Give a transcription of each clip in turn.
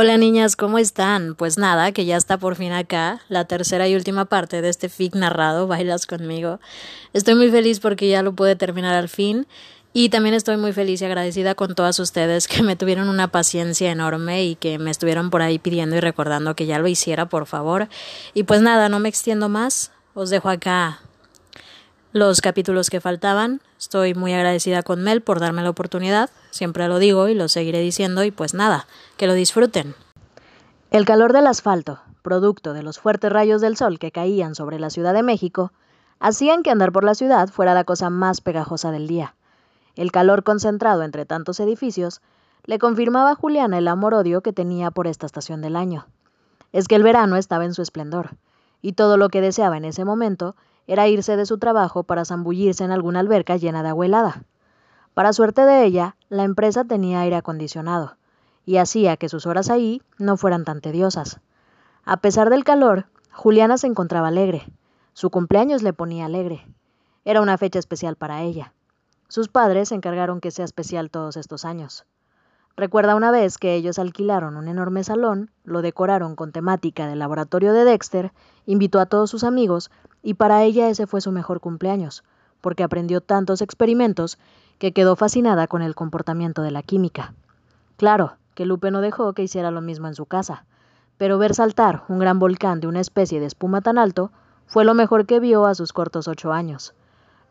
Hola niñas, ¿cómo están? Pues nada, que ya está por fin acá, la tercera y última parte de este fic narrado, Bailas conmigo. Estoy muy feliz porque ya lo pude terminar al fin y también estoy muy feliz y agradecida con todas ustedes que me tuvieron una paciencia enorme y que me estuvieron por ahí pidiendo y recordando que ya lo hiciera, por favor. Y pues nada, no me extiendo más, os dejo acá los capítulos que faltaban. Estoy muy agradecida con Mel por darme la oportunidad, siempre lo digo y lo seguiré diciendo y pues nada, que lo disfruten. El calor del asfalto, producto de los fuertes rayos del sol que caían sobre la Ciudad de México, hacían que andar por la ciudad fuera la cosa más pegajosa del día. El calor concentrado entre tantos edificios le confirmaba a Juliana el amor-odio que tenía por esta estación del año. Es que el verano estaba en su esplendor, y todo lo que deseaba en ese momento era irse de su trabajo para zambullirse en alguna alberca llena de agua helada. Para suerte de ella, la empresa tenía aire acondicionado, y hacía que sus horas ahí no fueran tan tediosas. A pesar del calor, Juliana se encontraba alegre. Su cumpleaños le ponía alegre. Era una fecha especial para ella. Sus padres se encargaron que sea especial todos estos años. Recuerda una vez que ellos alquilaron un enorme salón, lo decoraron con temática del laboratorio de Dexter, invitó a todos sus amigos y para ella ese fue su mejor cumpleaños, porque aprendió tantos experimentos que quedó fascinada con el comportamiento de la química. Claro, que Lupe no dejó que hiciera lo mismo en su casa, pero ver saltar un gran volcán de una especie de espuma tan alto fue lo mejor que vio a sus cortos ocho años.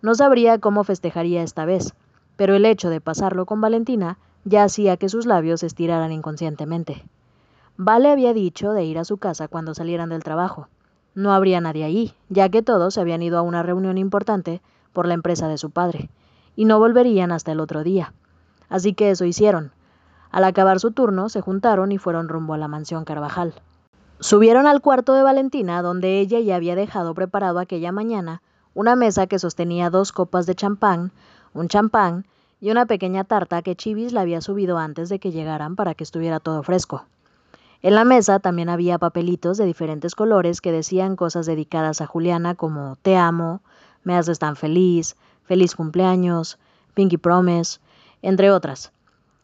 No sabría cómo festejaría esta vez, pero el hecho de pasarlo con Valentina ya hacía que sus labios se estiraran inconscientemente. Vale había dicho de ir a su casa cuando salieran del trabajo. No habría nadie allí, ya que todos habían ido a una reunión importante por la empresa de su padre, y no volverían hasta el otro día. Así que eso hicieron. Al acabar su turno, se juntaron y fueron rumbo a la mansión Carvajal. Subieron al cuarto de Valentina, donde ella ya había dejado preparado aquella mañana una mesa que sostenía dos copas de champán, un champán y una pequeña tarta que Chivis le había subido antes de que llegaran para que estuviera todo fresco. En la mesa también había papelitos de diferentes colores que decían cosas dedicadas a Juliana como Te amo, Me haces tan feliz, Feliz cumpleaños, Pinky Promise, entre otras.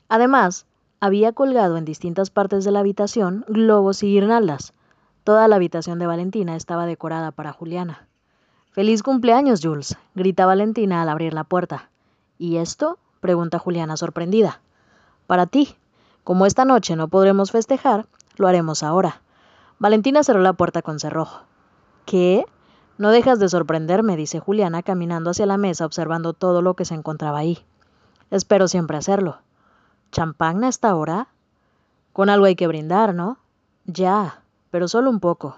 Además, había colgado en distintas partes de la habitación globos y guirnaldas. Toda la habitación de Valentina estaba decorada para Juliana. Feliz cumpleaños, Jules, grita Valentina al abrir la puerta. ¿Y esto? pregunta Juliana sorprendida. Para ti. Como esta noche no podremos festejar, lo haremos ahora. Valentina cerró la puerta con cerrojo. ¿Qué? No dejas de sorprenderme, dice Juliana, caminando hacia la mesa observando todo lo que se encontraba ahí. Espero siempre hacerlo. ¿Champán a esta hora? Con algo hay que brindar, ¿no? Ya, pero solo un poco.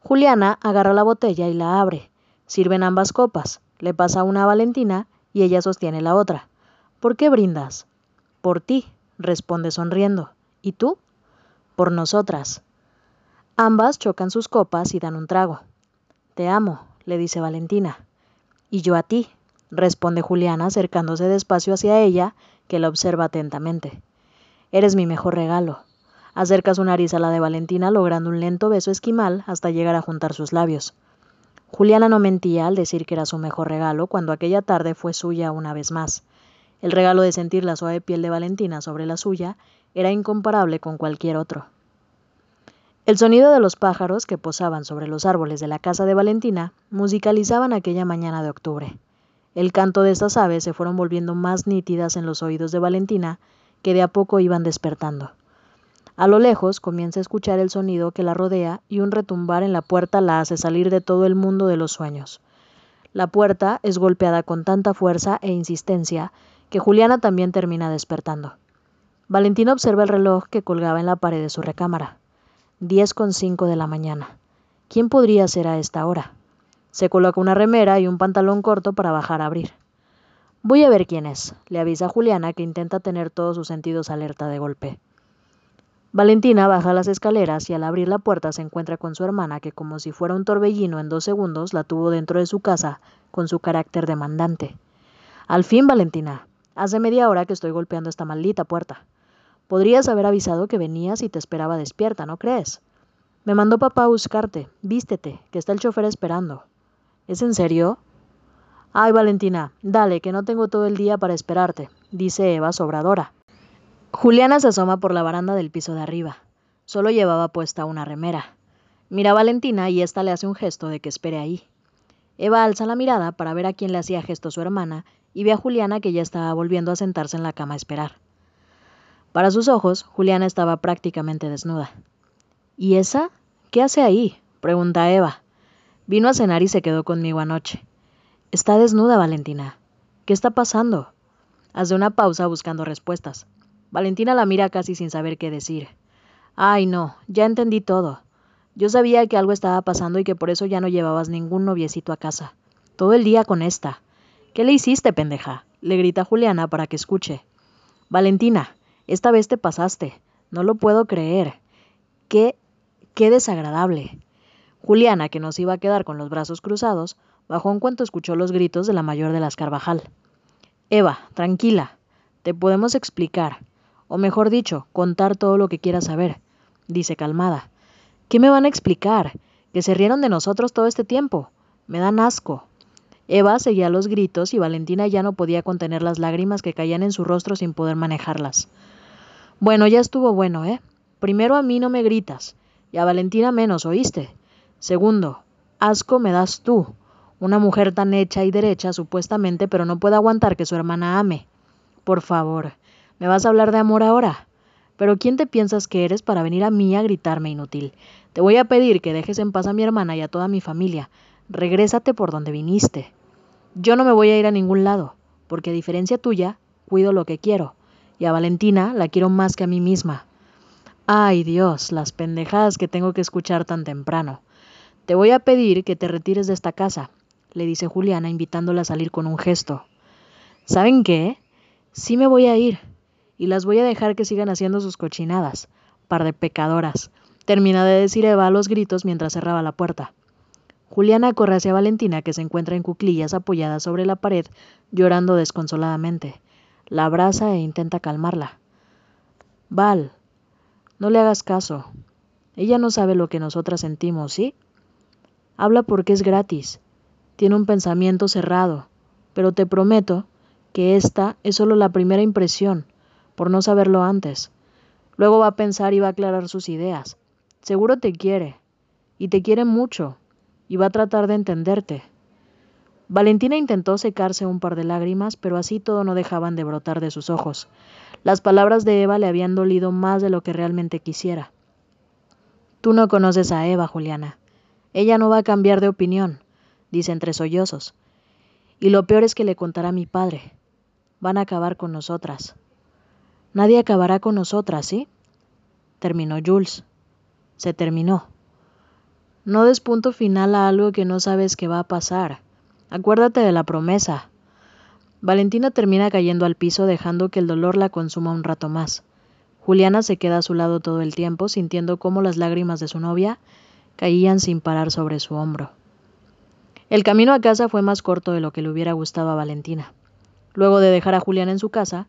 Juliana agarra la botella y la abre. Sirven ambas copas. Le pasa una a Valentina y ella sostiene la otra. ¿Por qué brindas? Por ti, responde sonriendo. ¿Y tú? Por nosotras. Ambas chocan sus copas y dan un trago. Te amo, le dice Valentina. Y yo a ti, responde Juliana acercándose despacio hacia ella, que la observa atentamente. Eres mi mejor regalo. Acerca su nariz a la de Valentina logrando un lento beso esquimal hasta llegar a juntar sus labios. Juliana no mentía al decir que era su mejor regalo cuando aquella tarde fue suya una vez más. El regalo de sentir la suave piel de Valentina sobre la suya era incomparable con cualquier otro. El sonido de los pájaros que posaban sobre los árboles de la casa de Valentina musicalizaban aquella mañana de octubre. El canto de estas aves se fueron volviendo más nítidas en los oídos de Valentina, que de a poco iban despertando. A lo lejos comienza a escuchar el sonido que la rodea y un retumbar en la puerta la hace salir de todo el mundo de los sueños. La puerta es golpeada con tanta fuerza e insistencia que Juliana también termina despertando. Valentina observa el reloj que colgaba en la pared de su recámara. Diez con cinco de la mañana. ¿Quién podría ser a esta hora? Se coloca una remera y un pantalón corto para bajar a abrir. Voy a ver quién es, le avisa a Juliana que intenta tener todos sus sentidos alerta de golpe. Valentina baja las escaleras y al abrir la puerta se encuentra con su hermana que como si fuera un torbellino en dos segundos la tuvo dentro de su casa con su carácter demandante. Al fin, Valentina, Hace media hora que estoy golpeando esta maldita puerta. Podrías haber avisado que venías y te esperaba despierta, ¿no crees? Me mandó papá a buscarte. Vístete, que está el chofer esperando. ¿Es en serio? Ay, Valentina, dale, que no tengo todo el día para esperarte, dice Eva sobradora. Juliana se asoma por la baranda del piso de arriba. Solo llevaba puesta una remera. Mira a Valentina y ésta le hace un gesto de que espere ahí. Eva alza la mirada para ver a quién le hacía gesto su hermana y ve a Juliana que ya estaba volviendo a sentarse en la cama a esperar. Para sus ojos, Juliana estaba prácticamente desnuda. ¿Y esa? ¿Qué hace ahí? pregunta Eva. Vino a cenar y se quedó conmigo anoche. Está desnuda, Valentina. ¿Qué está pasando? Hace una pausa buscando respuestas. Valentina la mira casi sin saber qué decir. Ay, no, ya entendí todo. Yo sabía que algo estaba pasando y que por eso ya no llevabas ningún noviecito a casa. Todo el día con esta. ¿Qué le hiciste, pendeja? le grita Juliana para que escuche. Valentina, esta vez te pasaste. No lo puedo creer. Qué. qué desagradable. Juliana, que nos iba a quedar con los brazos cruzados, bajó en cuanto escuchó los gritos de la mayor de las Carvajal. Eva, tranquila. Te podemos explicar. O mejor dicho, contar todo lo que quieras saber, dice calmada. ¿Qué me van a explicar? Que se rieron de nosotros todo este tiempo. Me dan asco. Eva seguía los gritos y Valentina ya no podía contener las lágrimas que caían en su rostro sin poder manejarlas. Bueno, ya estuvo bueno, ¿eh? Primero a mí no me gritas, y a Valentina menos, ¿oíste? Segundo, asco me das tú, una mujer tan hecha y derecha supuestamente, pero no puede aguantar que su hermana ame. Por favor, ¿me vas a hablar de amor ahora? Pero ¿quién te piensas que eres para venir a mí a gritarme inútil? Te voy a pedir que dejes en paz a mi hermana y a toda mi familia. Regrésate por donde viniste. Yo no me voy a ir a ningún lado, porque a diferencia tuya, cuido lo que quiero y a Valentina la quiero más que a mí misma. Ay Dios, las pendejadas que tengo que escuchar tan temprano. Te voy a pedir que te retires de esta casa, le dice Juliana, invitándola a salir con un gesto. ¿Saben qué? Sí me voy a ir, y las voy a dejar que sigan haciendo sus cochinadas, par de pecadoras, termina de decir Eva a los gritos mientras cerraba la puerta. Juliana corre hacia Valentina, que se encuentra en cuclillas apoyada sobre la pared, llorando desconsoladamente la abraza e intenta calmarla. Val, no le hagas caso. Ella no sabe lo que nosotras sentimos, ¿sí? Habla porque es gratis. Tiene un pensamiento cerrado, pero te prometo que esta es solo la primera impresión, por no saberlo antes. Luego va a pensar y va a aclarar sus ideas. Seguro te quiere, y te quiere mucho, y va a tratar de entenderte. Valentina intentó secarse un par de lágrimas, pero así todo no dejaban de brotar de sus ojos. Las palabras de Eva le habían dolido más de lo que realmente quisiera. Tú no conoces a Eva, Juliana. Ella no va a cambiar de opinión, dice entre sollozos. Y lo peor es que le contará a mi padre. Van a acabar con nosotras. Nadie acabará con nosotras, ¿sí? Terminó Jules. Se terminó. No des punto final a algo que no sabes que va a pasar. Acuérdate de la promesa. Valentina termina cayendo al piso dejando que el dolor la consuma un rato más. Juliana se queda a su lado todo el tiempo, sintiendo cómo las lágrimas de su novia caían sin parar sobre su hombro. El camino a casa fue más corto de lo que le hubiera gustado a Valentina. Luego de dejar a Juliana en su casa,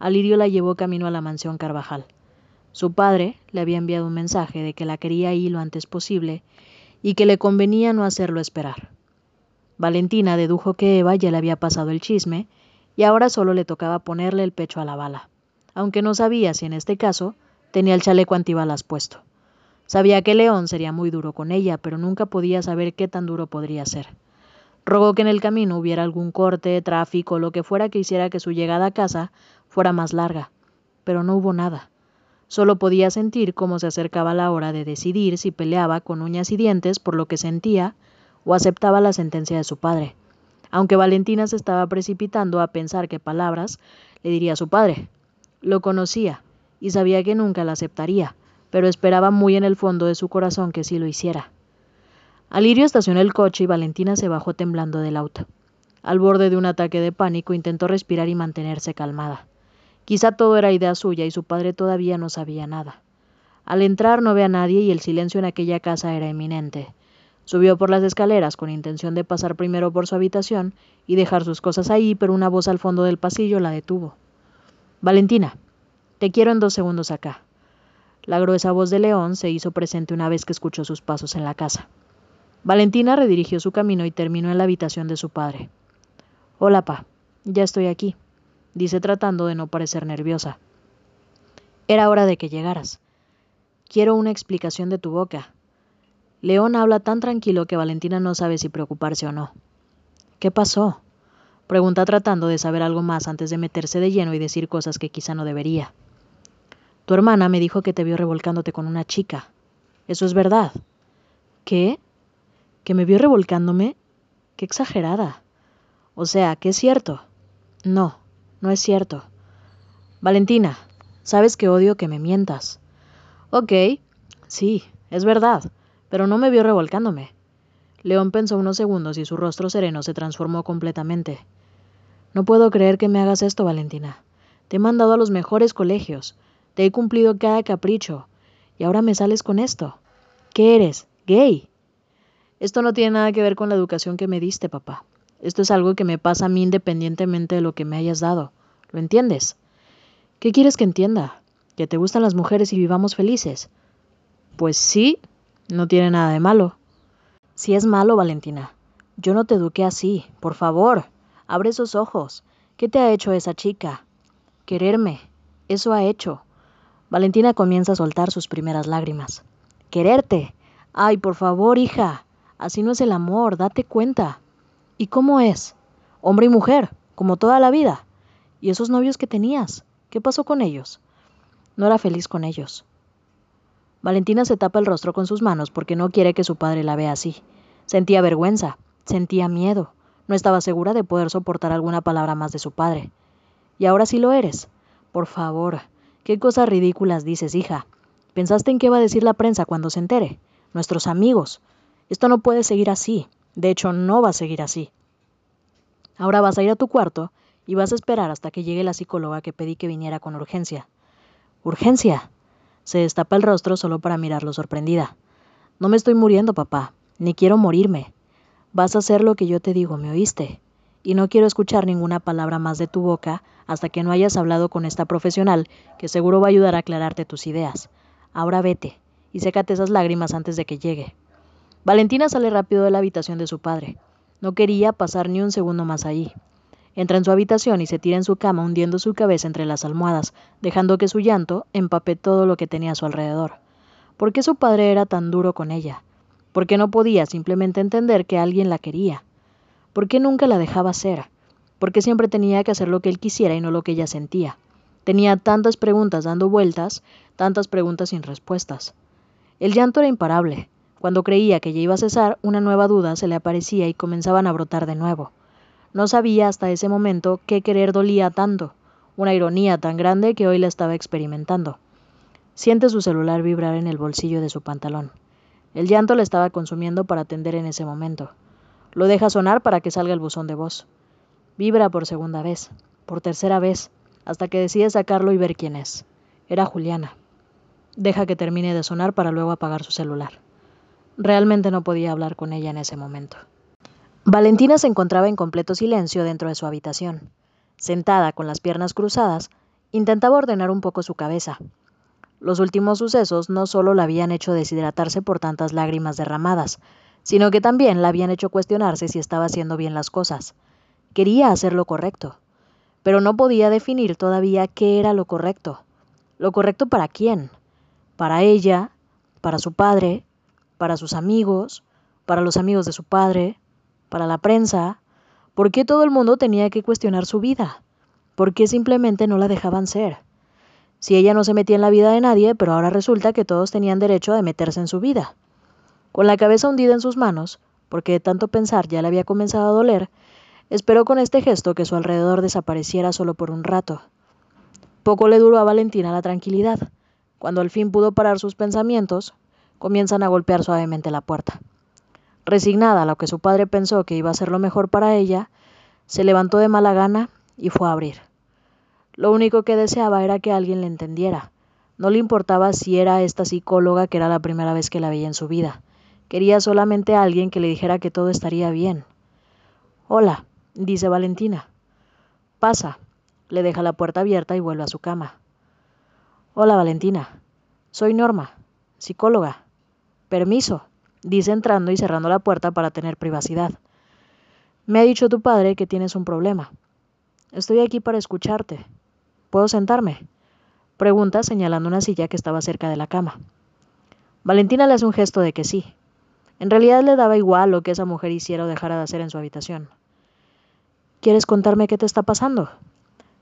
Alirio la llevó camino a la mansión Carvajal. Su padre le había enviado un mensaje de que la quería ahí lo antes posible y que le convenía no hacerlo esperar. Valentina dedujo que Eva ya le había pasado el chisme y ahora solo le tocaba ponerle el pecho a la bala, aunque no sabía si en este caso tenía el chaleco antibalas puesto. Sabía que León sería muy duro con ella, pero nunca podía saber qué tan duro podría ser. Rogó que en el camino hubiera algún corte, tráfico, lo que fuera que hiciera que su llegada a casa fuera más larga, pero no hubo nada. Solo podía sentir cómo se acercaba la hora de decidir si peleaba con uñas y dientes por lo que sentía o aceptaba la sentencia de su padre, aunque Valentina se estaba precipitando a pensar qué palabras le diría a su padre. Lo conocía y sabía que nunca la aceptaría, pero esperaba muy en el fondo de su corazón que sí lo hiciera. Alirio estacionó el coche y Valentina se bajó temblando del auto. Al borde de un ataque de pánico intentó respirar y mantenerse calmada. Quizá todo era idea suya y su padre todavía no sabía nada. Al entrar no ve a nadie y el silencio en aquella casa era eminente. Subió por las escaleras con intención de pasar primero por su habitación y dejar sus cosas ahí, pero una voz al fondo del pasillo la detuvo. Valentina, te quiero en dos segundos acá. La gruesa voz de León se hizo presente una vez que escuchó sus pasos en la casa. Valentina redirigió su camino y terminó en la habitación de su padre. Hola, pa, ya estoy aquí, dice tratando de no parecer nerviosa. Era hora de que llegaras. Quiero una explicación de tu boca. León habla tan tranquilo que Valentina no sabe si preocuparse o no. ¿Qué pasó? Pregunta tratando de saber algo más antes de meterse de lleno y decir cosas que quizá no debería. Tu hermana me dijo que te vio revolcándote con una chica. ¿Eso es verdad? ¿Qué? ¿Que me vio revolcándome? Qué exagerada. O sea, ¿qué es cierto? No, no es cierto. Valentina, sabes que odio que me mientas. Ok, sí, es verdad, pero no me vio revolcándome. León pensó unos segundos y su rostro sereno se transformó completamente. No puedo creer que me hagas esto, Valentina. Te he mandado a los mejores colegios, te he cumplido cada capricho, y ahora me sales con esto. ¿Qué eres? ¿Gay? Esto no tiene nada que ver con la educación que me diste, papá. Esto es algo que me pasa a mí independientemente de lo que me hayas dado. ¿Lo entiendes? ¿Qué quieres que entienda? ¿Que te gustan las mujeres y vivamos felices? Pues sí, no tiene nada de malo. Si es malo, Valentina. Yo no te eduqué así. Por favor, abre esos ojos. ¿Qué te ha hecho esa chica? Quererme. Eso ha hecho. Valentina comienza a soltar sus primeras lágrimas. Quererte. Ay, por favor, hija. Así no es el amor, date cuenta. ¿Y cómo es? Hombre y mujer, como toda la vida. ¿Y esos novios que tenías? ¿Qué pasó con ellos? No era feliz con ellos. Valentina se tapa el rostro con sus manos porque no quiere que su padre la vea así. Sentía vergüenza, sentía miedo, no estaba segura de poder soportar alguna palabra más de su padre. Y ahora sí lo eres. Por favor, qué cosas ridículas dices, hija. ¿Pensaste en qué va a decir la prensa cuando se entere? Nuestros amigos. Esto no puede seguir así. De hecho, no va a seguir así. Ahora vas a ir a tu cuarto y vas a esperar hasta que llegue la psicóloga que pedí que viniera con urgencia. ¿Urgencia? Se destapa el rostro solo para mirarlo sorprendida. No me estoy muriendo, papá, ni quiero morirme. Vas a hacer lo que yo te digo, ¿me oíste? Y no quiero escuchar ninguna palabra más de tu boca hasta que no hayas hablado con esta profesional, que seguro va a ayudar a aclararte tus ideas. Ahora vete, y sécate esas lágrimas antes de que llegue. Valentina sale rápido de la habitación de su padre. No quería pasar ni un segundo más allí. Entra en su habitación y se tira en su cama hundiendo su cabeza entre las almohadas, dejando que su llanto empape todo lo que tenía a su alrededor. ¿Por qué su padre era tan duro con ella? ¿Por qué no podía simplemente entender que alguien la quería? ¿Por qué nunca la dejaba ser? ¿Por qué siempre tenía que hacer lo que él quisiera y no lo que ella sentía? Tenía tantas preguntas dando vueltas, tantas preguntas sin respuestas. El llanto era imparable. Cuando creía que ya iba a cesar, una nueva duda se le aparecía y comenzaban a brotar de nuevo. No sabía hasta ese momento qué querer dolía tanto, una ironía tan grande que hoy la estaba experimentando. Siente su celular vibrar en el bolsillo de su pantalón. El llanto le estaba consumiendo para atender en ese momento. Lo deja sonar para que salga el buzón de voz. Vibra por segunda vez, por tercera vez, hasta que decide sacarlo y ver quién es. Era Juliana. Deja que termine de sonar para luego apagar su celular. Realmente no podía hablar con ella en ese momento. Valentina se encontraba en completo silencio dentro de su habitación. Sentada con las piernas cruzadas, intentaba ordenar un poco su cabeza. Los últimos sucesos no solo la habían hecho deshidratarse por tantas lágrimas derramadas, sino que también la habían hecho cuestionarse si estaba haciendo bien las cosas. Quería hacer lo correcto, pero no podía definir todavía qué era lo correcto. ¿Lo correcto para quién? ¿Para ella? ¿Para su padre? para sus amigos, para los amigos de su padre, para la prensa. ¿Por qué todo el mundo tenía que cuestionar su vida? ¿Por qué simplemente no la dejaban ser? Si ella no se metía en la vida de nadie, pero ahora resulta que todos tenían derecho a meterse en su vida. Con la cabeza hundida en sus manos, porque de tanto pensar ya le había comenzado a doler, esperó con este gesto que su alrededor desapareciera solo por un rato. Poco le duró a Valentina la tranquilidad. Cuando al fin pudo parar sus pensamientos, comienzan a golpear suavemente la puerta. Resignada a lo que su padre pensó que iba a ser lo mejor para ella, se levantó de mala gana y fue a abrir. Lo único que deseaba era que alguien le entendiera. No le importaba si era esta psicóloga que era la primera vez que la veía en su vida. Quería solamente a alguien que le dijera que todo estaría bien. Hola, dice Valentina. Pasa. Le deja la puerta abierta y vuelve a su cama. Hola, Valentina. Soy Norma, psicóloga. Permiso, dice entrando y cerrando la puerta para tener privacidad. Me ha dicho tu padre que tienes un problema. Estoy aquí para escucharte. ¿Puedo sentarme? Pregunta señalando una silla que estaba cerca de la cama. Valentina le hace un gesto de que sí. En realidad le daba igual lo que esa mujer hiciera o dejara de hacer en su habitación. ¿Quieres contarme qué te está pasando?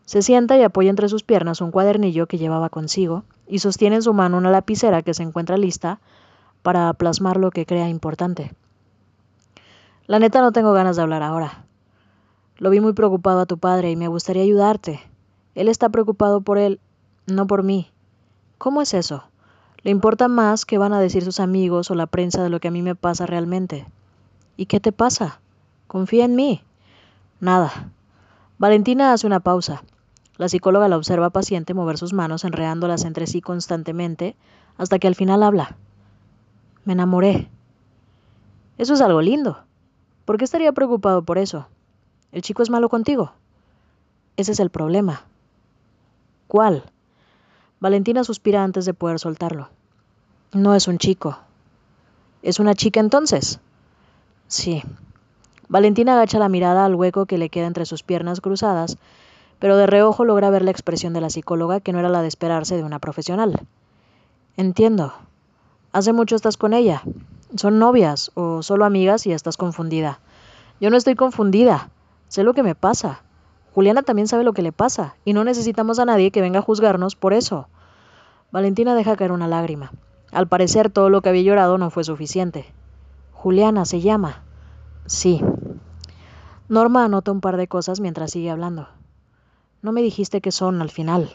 Se sienta y apoya entre sus piernas un cuadernillo que llevaba consigo y sostiene en su mano una lapicera que se encuentra lista para plasmar lo que crea importante. La neta no tengo ganas de hablar ahora. Lo vi muy preocupado a tu padre y me gustaría ayudarte. Él está preocupado por él, no por mí. ¿Cómo es eso? Le importa más qué van a decir sus amigos o la prensa de lo que a mí me pasa realmente. ¿Y qué te pasa? Confía en mí. Nada. Valentina hace una pausa. La psicóloga la observa paciente mover sus manos enredándolas entre sí constantemente hasta que al final habla. Me enamoré. Eso es algo lindo. ¿Por qué estaría preocupado por eso? ¿El chico es malo contigo? Ese es el problema. ¿Cuál? Valentina suspira antes de poder soltarlo. No es un chico. ¿Es una chica entonces? Sí. Valentina agacha la mirada al hueco que le queda entre sus piernas cruzadas, pero de reojo logra ver la expresión de la psicóloga que no era la de esperarse de una profesional. Entiendo. ¿Hace mucho estás con ella? ¿Son novias o solo amigas y estás confundida? Yo no estoy confundida. Sé lo que me pasa. Juliana también sabe lo que le pasa, y no necesitamos a nadie que venga a juzgarnos por eso. Valentina deja caer una lágrima. Al parecer todo lo que había llorado no fue suficiente. Juliana se llama. Sí. Norma anota un par de cosas mientras sigue hablando. No me dijiste que son al final.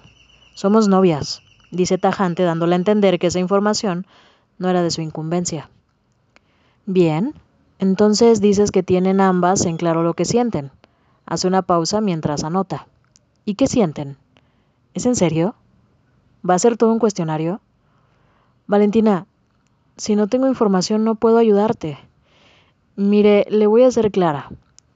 Somos novias, dice tajante dándole a entender que esa información no era de su incumbencia. Bien, entonces dices que tienen ambas en claro lo que sienten. Hace una pausa mientras anota. ¿Y qué sienten? ¿Es en serio? ¿Va a ser todo un cuestionario? Valentina, si no tengo información no puedo ayudarte. Mire, le voy a ser clara.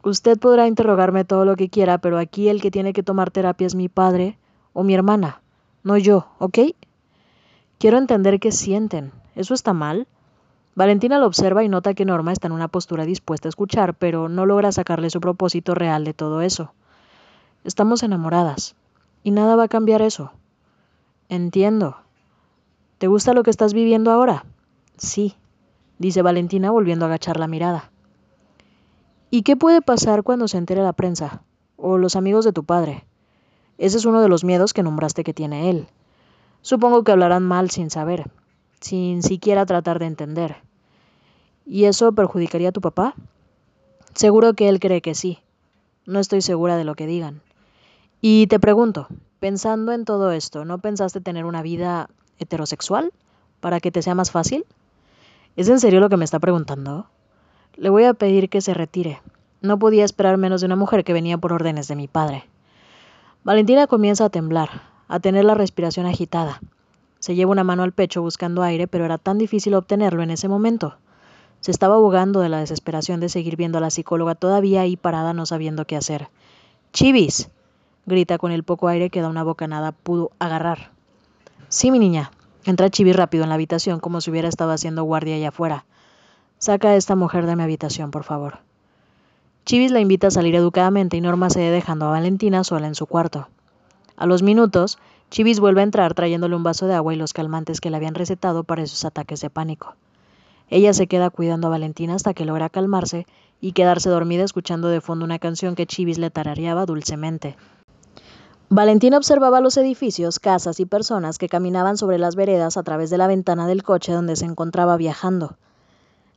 Usted podrá interrogarme todo lo que quiera, pero aquí el que tiene que tomar terapia es mi padre o mi hermana, no yo, ¿ok? Quiero entender qué sienten. ¿Eso está mal? Valentina lo observa y nota que Norma está en una postura dispuesta a escuchar, pero no logra sacarle su propósito real de todo eso. Estamos enamoradas, y nada va a cambiar eso. Entiendo. ¿Te gusta lo que estás viviendo ahora? Sí, dice Valentina volviendo a agachar la mirada. ¿Y qué puede pasar cuando se entere la prensa? O los amigos de tu padre. Ese es uno de los miedos que nombraste que tiene él. Supongo que hablarán mal sin saber, sin siquiera tratar de entender. ¿Y eso perjudicaría a tu papá? Seguro que él cree que sí. No estoy segura de lo que digan. Y te pregunto, pensando en todo esto, ¿no pensaste tener una vida heterosexual para que te sea más fácil? ¿Es en serio lo que me está preguntando? Le voy a pedir que se retire. No podía esperar menos de una mujer que venía por órdenes de mi padre. Valentina comienza a temblar, a tener la respiración agitada. Se lleva una mano al pecho buscando aire, pero era tan difícil obtenerlo en ese momento. Se estaba ahogando de la desesperación de seguir viendo a la psicóloga todavía ahí parada no sabiendo qué hacer. ¡Chivis! grita con el poco aire que da una bocanada pudo agarrar. Sí, mi niña. Entra Chivis rápido en la habitación como si hubiera estado haciendo guardia allá afuera. Saca a esta mujer de mi habitación, por favor. Chivis la invita a salir educadamente y Norma se dejando a Valentina sola en su cuarto. A los minutos, Chivis vuelve a entrar trayéndole un vaso de agua y los calmantes que le habían recetado para esos ataques de pánico. Ella se queda cuidando a Valentina hasta que logra calmarse y quedarse dormida escuchando de fondo una canción que Chivis le tarareaba dulcemente. Valentina observaba los edificios, casas y personas que caminaban sobre las veredas a través de la ventana del coche donde se encontraba viajando.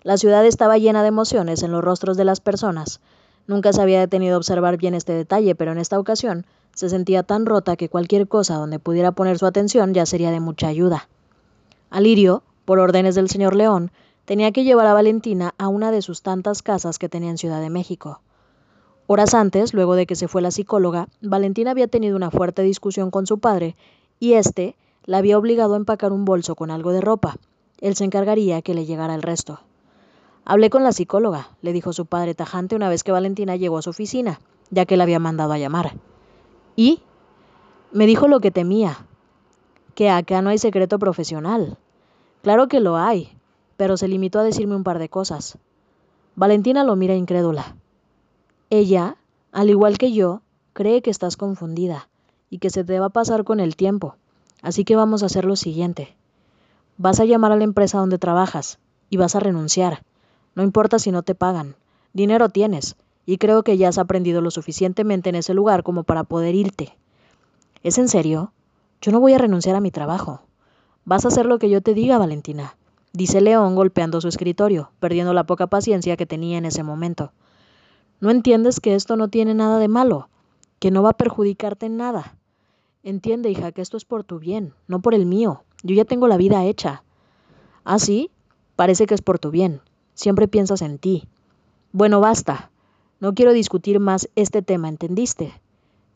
La ciudad estaba llena de emociones en los rostros de las personas. Nunca se había detenido a observar bien este detalle, pero en esta ocasión se sentía tan rota que cualquier cosa donde pudiera poner su atención ya sería de mucha ayuda. Alirio, por órdenes del señor León, tenía que llevar a Valentina a una de sus tantas casas que tenía en Ciudad de México. Horas antes, luego de que se fue la psicóloga, Valentina había tenido una fuerte discusión con su padre y éste la había obligado a empacar un bolso con algo de ropa. Él se encargaría que le llegara el resto. Hablé con la psicóloga, le dijo su padre tajante una vez que Valentina llegó a su oficina, ya que la había mandado a llamar. Y me dijo lo que temía, que acá no hay secreto profesional. Claro que lo hay, pero se limitó a decirme un par de cosas. Valentina lo mira incrédula. Ella, al igual que yo, cree que estás confundida y que se te va a pasar con el tiempo, así que vamos a hacer lo siguiente. Vas a llamar a la empresa donde trabajas y vas a renunciar. No importa si no te pagan. Dinero tienes, y creo que ya has aprendido lo suficientemente en ese lugar como para poder irte. ¿Es en serio? Yo no voy a renunciar a mi trabajo. Vas a hacer lo que yo te diga, Valentina, dice León golpeando su escritorio, perdiendo la poca paciencia que tenía en ese momento. ¿No entiendes que esto no tiene nada de malo? Que no va a perjudicarte en nada. Entiende, hija, que esto es por tu bien, no por el mío. Yo ya tengo la vida hecha. ¿Ah, sí? Parece que es por tu bien. Siempre piensas en ti. Bueno, basta. No quiero discutir más este tema, ¿entendiste?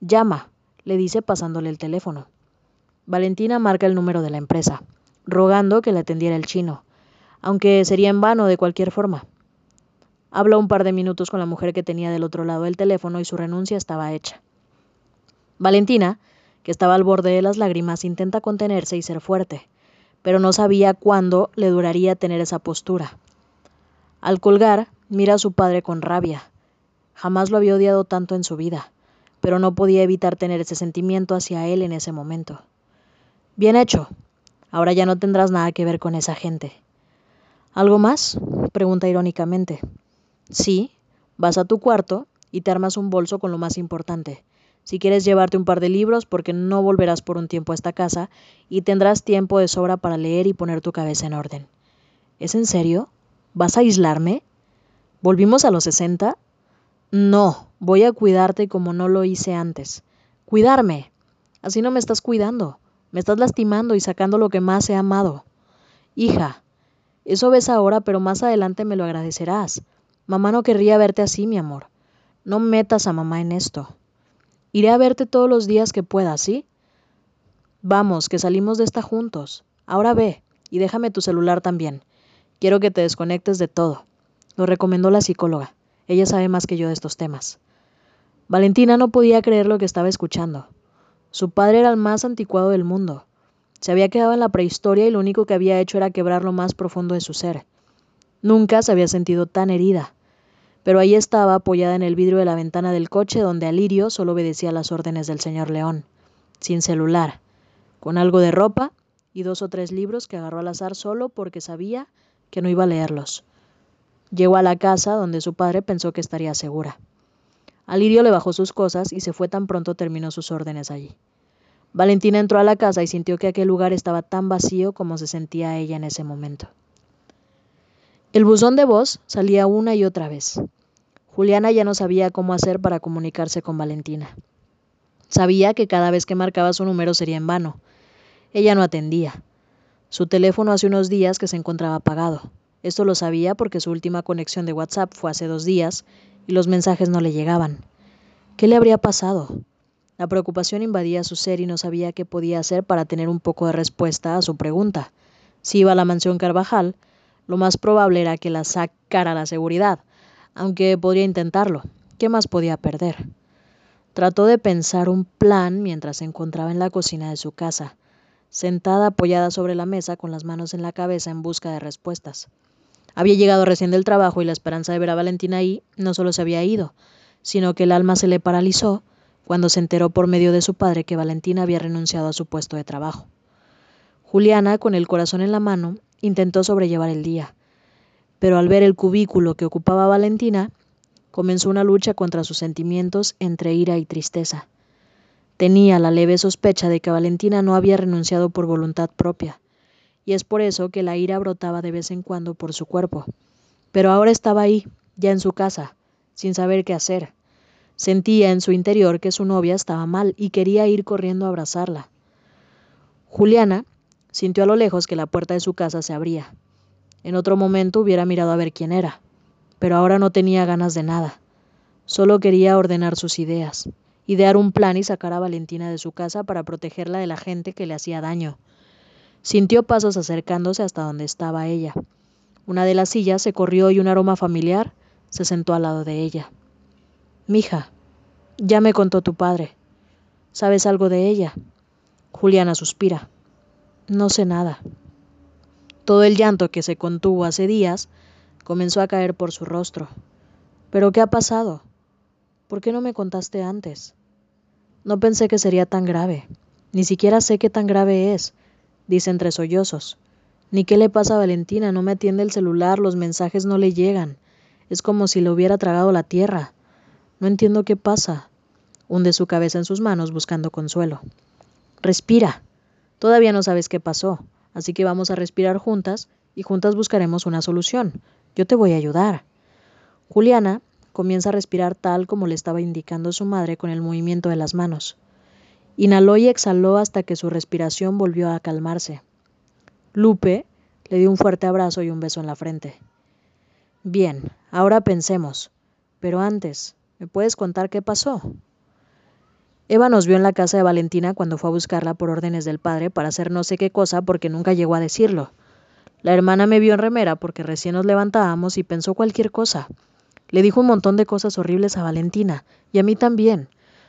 Llama, le dice pasándole el teléfono. Valentina marca el número de la empresa, rogando que le atendiera el chino, aunque sería en vano de cualquier forma. Habla un par de minutos con la mujer que tenía del otro lado del teléfono y su renuncia estaba hecha. Valentina que estaba al borde de las lágrimas, intenta contenerse y ser fuerte, pero no sabía cuándo le duraría tener esa postura. Al colgar, mira a su padre con rabia. Jamás lo había odiado tanto en su vida, pero no podía evitar tener ese sentimiento hacia él en ese momento. Bien hecho. Ahora ya no tendrás nada que ver con esa gente. ¿Algo más? pregunta irónicamente. Sí, vas a tu cuarto y te armas un bolso con lo más importante. Si quieres llevarte un par de libros porque no volverás por un tiempo a esta casa y tendrás tiempo de sobra para leer y poner tu cabeza en orden. ¿Es en serio? ¿Vas a aislarme? ¿Volvimos a los sesenta? No, voy a cuidarte como no lo hice antes. Cuidarme. Así no me estás cuidando. Me estás lastimando y sacando lo que más he amado. Hija, eso ves ahora, pero más adelante me lo agradecerás. Mamá no querría verte así, mi amor. No metas a mamá en esto. Iré a verte todos los días que pueda, ¿sí? Vamos, que salimos de esta juntos. Ahora ve, y déjame tu celular también. Quiero que te desconectes de todo. Lo recomendó la psicóloga. Ella sabe más que yo de estos temas. Valentina no podía creer lo que estaba escuchando. Su padre era el más anticuado del mundo. Se había quedado en la prehistoria y lo único que había hecho era quebrar lo más profundo de su ser. Nunca se había sentido tan herida pero ahí estaba apoyada en el vidrio de la ventana del coche donde Alirio solo obedecía las órdenes del señor León, sin celular, con algo de ropa y dos o tres libros que agarró al azar solo porque sabía que no iba a leerlos. Llegó a la casa donde su padre pensó que estaría segura. Alirio le bajó sus cosas y se fue tan pronto terminó sus órdenes allí. Valentina entró a la casa y sintió que aquel lugar estaba tan vacío como se sentía ella en ese momento. El buzón de voz salía una y otra vez. Juliana ya no sabía cómo hacer para comunicarse con Valentina. Sabía que cada vez que marcaba su número sería en vano. Ella no atendía. Su teléfono hace unos días que se encontraba apagado. Esto lo sabía porque su última conexión de WhatsApp fue hace dos días y los mensajes no le llegaban. ¿Qué le habría pasado? La preocupación invadía su ser y no sabía qué podía hacer para tener un poco de respuesta a su pregunta. Si iba a la mansión Carvajal, lo más probable era que la sacara la seguridad, aunque podría intentarlo. ¿Qué más podía perder? Trató de pensar un plan mientras se encontraba en la cocina de su casa, sentada apoyada sobre la mesa con las manos en la cabeza en busca de respuestas. Había llegado recién del trabajo y la esperanza de ver a Valentina ahí no solo se había ido, sino que el alma se le paralizó cuando se enteró por medio de su padre que Valentina había renunciado a su puesto de trabajo. Juliana, con el corazón en la mano, intentó sobrellevar el día pero al ver el cubículo que ocupaba Valentina, comenzó una lucha contra sus sentimientos entre ira y tristeza. Tenía la leve sospecha de que Valentina no había renunciado por voluntad propia, y es por eso que la ira brotaba de vez en cuando por su cuerpo. Pero ahora estaba ahí, ya en su casa, sin saber qué hacer. Sentía en su interior que su novia estaba mal y quería ir corriendo a abrazarla. Juliana sintió a lo lejos que la puerta de su casa se abría. En otro momento hubiera mirado a ver quién era, pero ahora no tenía ganas de nada. Solo quería ordenar sus ideas, idear un plan y sacar a Valentina de su casa para protegerla de la gente que le hacía daño. Sintió pasos acercándose hasta donde estaba ella. Una de las sillas se corrió y un aroma familiar se sentó al lado de ella. Mija, ya me contó tu padre. ¿Sabes algo de ella? Juliana suspira. No sé nada. Todo el llanto que se contuvo hace días comenzó a caer por su rostro. ¿Pero qué ha pasado? ¿Por qué no me contaste antes? No pensé que sería tan grave. Ni siquiera sé qué tan grave es, dice entre sollozos. Ni qué le pasa a Valentina, no me atiende el celular, los mensajes no le llegan. Es como si le hubiera tragado la tierra. No entiendo qué pasa. Hunde su cabeza en sus manos buscando consuelo. Respira. Todavía no sabes qué pasó, así que vamos a respirar juntas y juntas buscaremos una solución. Yo te voy a ayudar. Juliana comienza a respirar tal como le estaba indicando su madre con el movimiento de las manos. Inhaló y exhaló hasta que su respiración volvió a calmarse. Lupe le dio un fuerte abrazo y un beso en la frente. Bien, ahora pensemos. Pero antes, ¿me puedes contar qué pasó? Eva nos vio en la casa de Valentina cuando fue a buscarla por órdenes del padre para hacer no sé qué cosa porque nunca llegó a decirlo. La hermana me vio en remera porque recién nos levantábamos y pensó cualquier cosa. Le dijo un montón de cosas horribles a Valentina, y a mí también,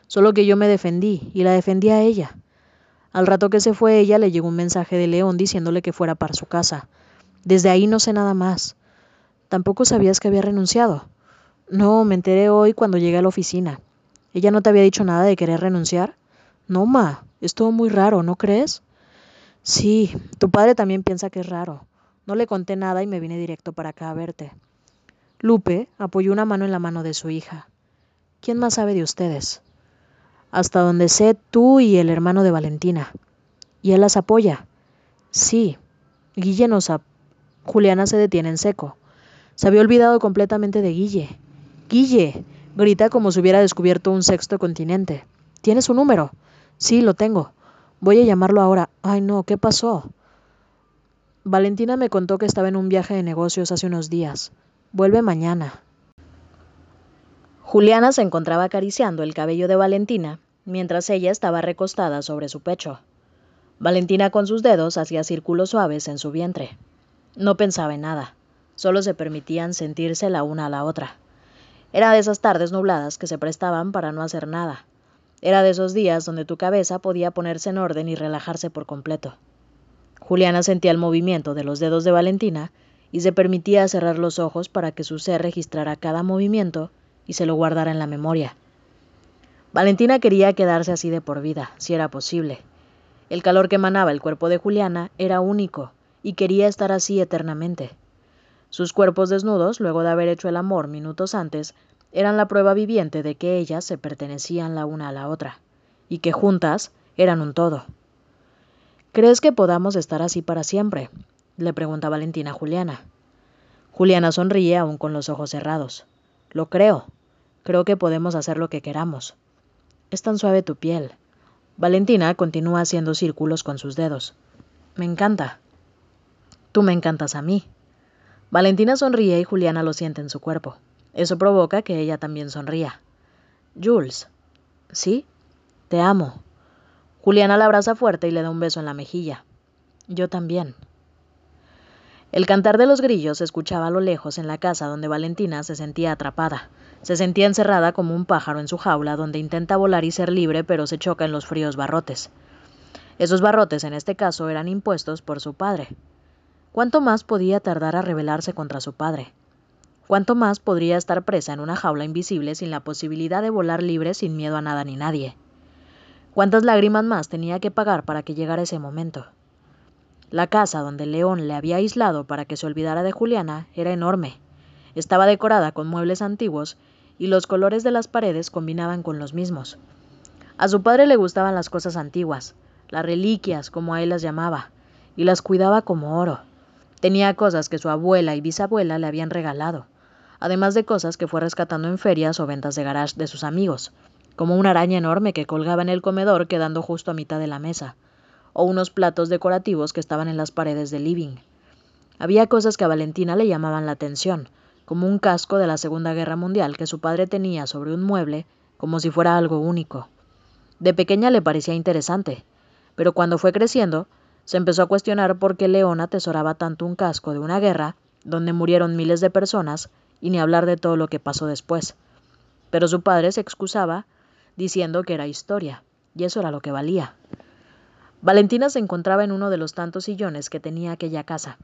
solo que yo me defendí, y la defendí a ella. Al rato que se fue ella le llegó un mensaje de León diciéndole que fuera para su casa. Desde ahí no sé nada más. ¿Tampoco sabías que había renunciado? No, me enteré hoy cuando llegué a la oficina. ¿Ella no te había dicho nada de querer renunciar? No, ma, es todo muy raro, ¿no crees? Sí, tu padre también piensa que es raro. No le conté nada y me vine directo para acá a verte. Lupe apoyó una mano en la mano de su hija. ¿Quién más sabe de ustedes? Hasta donde sé, tú y el hermano de Valentina. ¿Y él las apoya? Sí. Guille nos Juliana se detiene en seco. Se había olvidado completamente de Guille. Guille. grita como si hubiera descubierto un sexto continente. ¿Tienes su número? Sí, lo tengo. Voy a llamarlo ahora. Ay, no, ¿qué pasó? Valentina me contó que estaba en un viaje de negocios hace unos días. Vuelve mañana. Juliana se encontraba acariciando el cabello de Valentina mientras ella estaba recostada sobre su pecho. Valentina con sus dedos hacía círculos suaves en su vientre. No pensaba en nada, solo se permitían sentirse la una a la otra. Era de esas tardes nubladas que se prestaban para no hacer nada. Era de esos días donde tu cabeza podía ponerse en orden y relajarse por completo. Juliana sentía el movimiento de los dedos de Valentina y se permitía cerrar los ojos para que su ser registrara cada movimiento y se lo guardara en la memoria. Valentina quería quedarse así de por vida, si era posible. El calor que emanaba el cuerpo de Juliana era único, y quería estar así eternamente. Sus cuerpos desnudos, luego de haber hecho el amor minutos antes, eran la prueba viviente de que ellas se pertenecían la una a la otra, y que juntas eran un todo. ¿Crees que podamos estar así para siempre? le pregunta Valentina a Juliana. Juliana sonríe aún con los ojos cerrados. Lo creo, Creo que podemos hacer lo que queramos. Es tan suave tu piel. Valentina continúa haciendo círculos con sus dedos. Me encanta. Tú me encantas a mí. Valentina sonríe y Juliana lo siente en su cuerpo. Eso provoca que ella también sonría. Jules. ¿Sí? Te amo. Juliana la abraza fuerte y le da un beso en la mejilla. Yo también. El cantar de los grillos se escuchaba a lo lejos en la casa donde Valentina se sentía atrapada. Se sentía encerrada como un pájaro en su jaula donde intenta volar y ser libre pero se choca en los fríos barrotes. Esos barrotes en este caso eran impuestos por su padre. ¿Cuánto más podía tardar a rebelarse contra su padre? ¿Cuánto más podría estar presa en una jaula invisible sin la posibilidad de volar libre sin miedo a nada ni nadie? ¿Cuántas lágrimas más tenía que pagar para que llegara ese momento? La casa donde León le había aislado para que se olvidara de Juliana era enorme. Estaba decorada con muebles antiguos y los colores de las paredes combinaban con los mismos. A su padre le gustaban las cosas antiguas, las reliquias, como a él las llamaba, y las cuidaba como oro. Tenía cosas que su abuela y bisabuela le habían regalado, además de cosas que fue rescatando en ferias o ventas de garage de sus amigos, como una araña enorme que colgaba en el comedor quedando justo a mitad de la mesa, o unos platos decorativos que estaban en las paredes del living. Había cosas que a Valentina le llamaban la atención, como un casco de la Segunda Guerra Mundial que su padre tenía sobre un mueble, como si fuera algo único. De pequeña le parecía interesante, pero cuando fue creciendo, se empezó a cuestionar por qué León atesoraba tanto un casco de una guerra donde murieron miles de personas y ni hablar de todo lo que pasó después. Pero su padre se excusaba diciendo que era historia, y eso era lo que valía. Valentina se encontraba en uno de los tantos sillones que tenía aquella casa.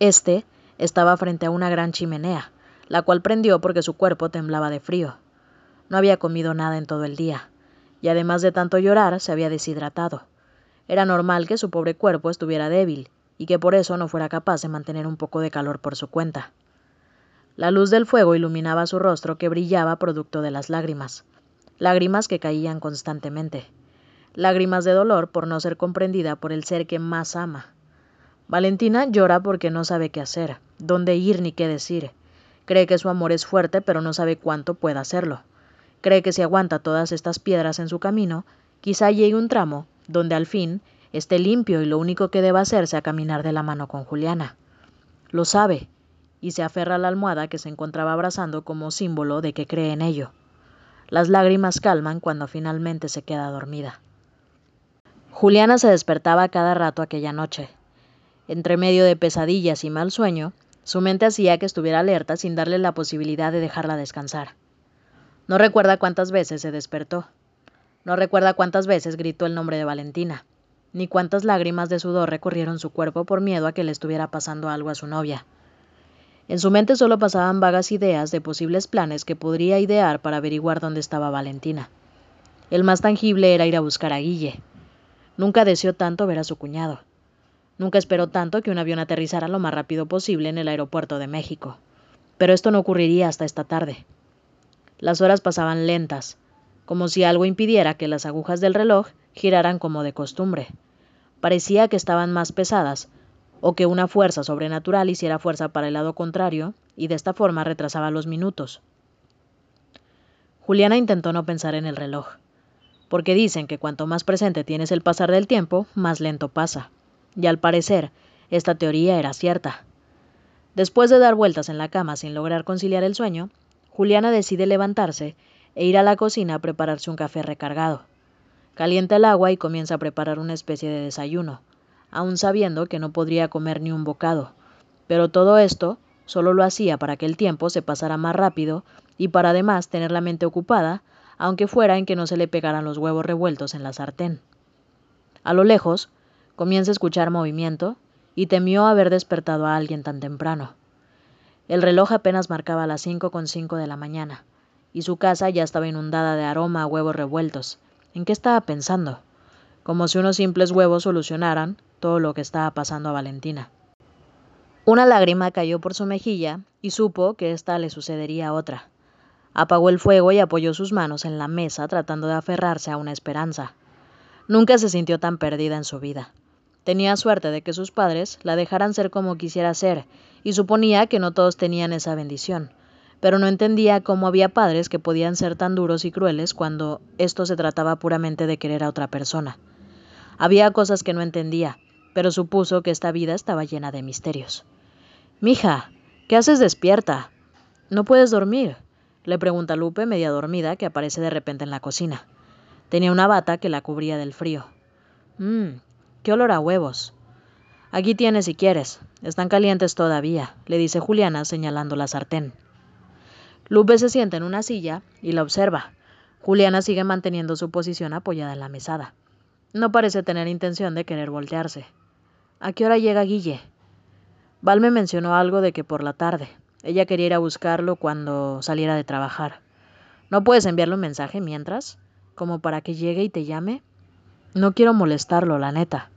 Este estaba frente a una gran chimenea, la cual prendió porque su cuerpo temblaba de frío. No había comido nada en todo el día, y además de tanto llorar, se había deshidratado. Era normal que su pobre cuerpo estuviera débil, y que por eso no fuera capaz de mantener un poco de calor por su cuenta. La luz del fuego iluminaba su rostro que brillaba producto de las lágrimas, lágrimas que caían constantemente, lágrimas de dolor por no ser comprendida por el ser que más ama. Valentina llora porque no sabe qué hacer, dónde ir ni qué decir. Cree que su amor es fuerte, pero no sabe cuánto pueda hacerlo. Cree que si aguanta todas estas piedras en su camino, quizá llegue un tramo donde al fin esté limpio y lo único que deba hacer sea caminar de la mano con Juliana. Lo sabe, y se aferra a la almohada que se encontraba abrazando como símbolo de que cree en ello. Las lágrimas calman cuando finalmente se queda dormida. Juliana se despertaba cada rato aquella noche. Entre medio de pesadillas y mal sueño, su mente hacía que estuviera alerta sin darle la posibilidad de dejarla descansar. No recuerda cuántas veces se despertó. No recuerda cuántas veces gritó el nombre de Valentina, ni cuántas lágrimas de sudor recorrieron su cuerpo por miedo a que le estuviera pasando algo a su novia. En su mente solo pasaban vagas ideas de posibles planes que podría idear para averiguar dónde estaba Valentina. El más tangible era ir a buscar a Guille. Nunca deseó tanto ver a su cuñado. Nunca esperó tanto que un avión aterrizara lo más rápido posible en el aeropuerto de México. Pero esto no ocurriría hasta esta tarde. Las horas pasaban lentas, como si algo impidiera que las agujas del reloj giraran como de costumbre. Parecía que estaban más pesadas, o que una fuerza sobrenatural hiciera fuerza para el lado contrario, y de esta forma retrasaba los minutos. Juliana intentó no pensar en el reloj, porque dicen que cuanto más presente tienes el pasar del tiempo, más lento pasa. Y al parecer, esta teoría era cierta. Después de dar vueltas en la cama sin lograr conciliar el sueño, Juliana decide levantarse e ir a la cocina a prepararse un café recargado. Calienta el agua y comienza a preparar una especie de desayuno, aun sabiendo que no podría comer ni un bocado. Pero todo esto solo lo hacía para que el tiempo se pasara más rápido y para además tener la mente ocupada, aunque fuera en que no se le pegaran los huevos revueltos en la sartén. A lo lejos, comienza a escuchar movimiento y temió haber despertado a alguien tan temprano. El reloj apenas marcaba las cinco con cinco de la mañana, y su casa ya estaba inundada de aroma a huevos revueltos. ¿En qué estaba pensando? Como si unos simples huevos solucionaran todo lo que estaba pasando a Valentina. Una lágrima cayó por su mejilla y supo que ésta le sucedería a otra. Apagó el fuego y apoyó sus manos en la mesa tratando de aferrarse a una esperanza. Nunca se sintió tan perdida en su vida. Tenía suerte de que sus padres la dejaran ser como quisiera ser, y suponía que no todos tenían esa bendición, pero no entendía cómo había padres que podían ser tan duros y crueles cuando esto se trataba puramente de querer a otra persona. Había cosas que no entendía, pero supuso que esta vida estaba llena de misterios. Mija, ¿qué haces despierta? ¿No puedes dormir? Le pregunta Lupe, media dormida, que aparece de repente en la cocina. Tenía una bata que la cubría del frío. Mmm, qué olor a huevos. Aquí tienes si quieres. Están calientes todavía, le dice Juliana señalando la sartén. Lupe se sienta en una silla y la observa. Juliana sigue manteniendo su posición apoyada en la mesada. No parece tener intención de querer voltearse. ¿A qué hora llega Guille? Val me mencionó algo de que por la tarde. Ella quería ir a buscarlo cuando saliera de trabajar. ¿No puedes enviarle un mensaje mientras? como para que llegue y te llame? No quiero molestarlo, la neta.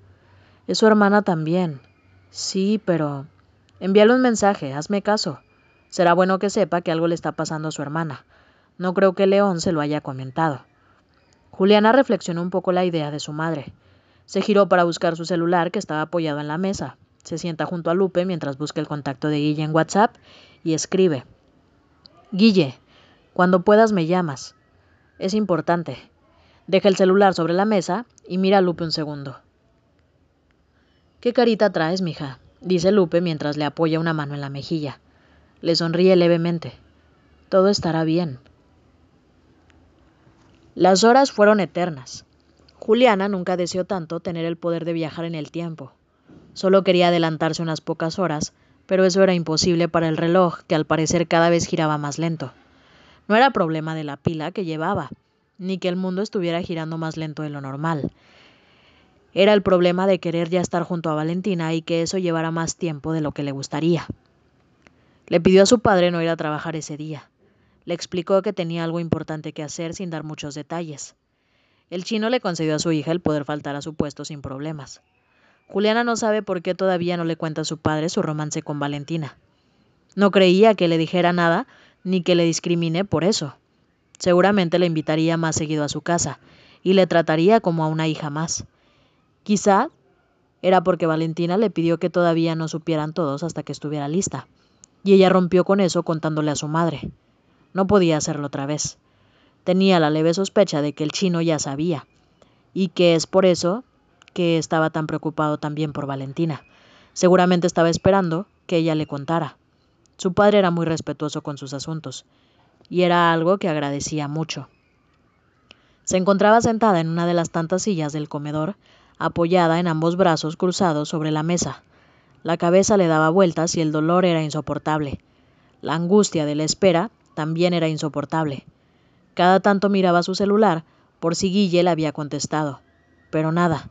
Es su hermana también. Sí, pero... Envíale un mensaje, hazme caso. Será bueno que sepa que algo le está pasando a su hermana. No creo que León se lo haya comentado. Juliana reflexionó un poco la idea de su madre. Se giró para buscar su celular que estaba apoyado en la mesa. Se sienta junto a Lupe mientras busca el contacto de Guille en WhatsApp y escribe. Guille, cuando puedas me llamas. Es importante. Deja el celular sobre la mesa y mira a Lupe un segundo. ¿Qué carita traes, mija? dice Lupe mientras le apoya una mano en la mejilla. Le sonríe levemente. Todo estará bien. Las horas fueron eternas. Juliana nunca deseó tanto tener el poder de viajar en el tiempo. Solo quería adelantarse unas pocas horas, pero eso era imposible para el reloj, que al parecer cada vez giraba más lento. No era problema de la pila que llevaba, ni que el mundo estuviera girando más lento de lo normal. Era el problema de querer ya estar junto a Valentina y que eso llevara más tiempo de lo que le gustaría. Le pidió a su padre no ir a trabajar ese día. Le explicó que tenía algo importante que hacer sin dar muchos detalles. El chino le concedió a su hija el poder faltar a su puesto sin problemas. Juliana no sabe por qué todavía no le cuenta a su padre su romance con Valentina. No creía que le dijera nada ni que le discrimine por eso. Seguramente le invitaría más seguido a su casa y le trataría como a una hija más. Quizá era porque Valentina le pidió que todavía no supieran todos hasta que estuviera lista, y ella rompió con eso contándole a su madre. No podía hacerlo otra vez. Tenía la leve sospecha de que el chino ya sabía, y que es por eso que estaba tan preocupado también por Valentina. Seguramente estaba esperando que ella le contara. Su padre era muy respetuoso con sus asuntos, y era algo que agradecía mucho. Se encontraba sentada en una de las tantas sillas del comedor, apoyada en ambos brazos cruzados sobre la mesa. La cabeza le daba vueltas y el dolor era insoportable. La angustia de la espera también era insoportable. Cada tanto miraba su celular por si Guille le había contestado, pero nada.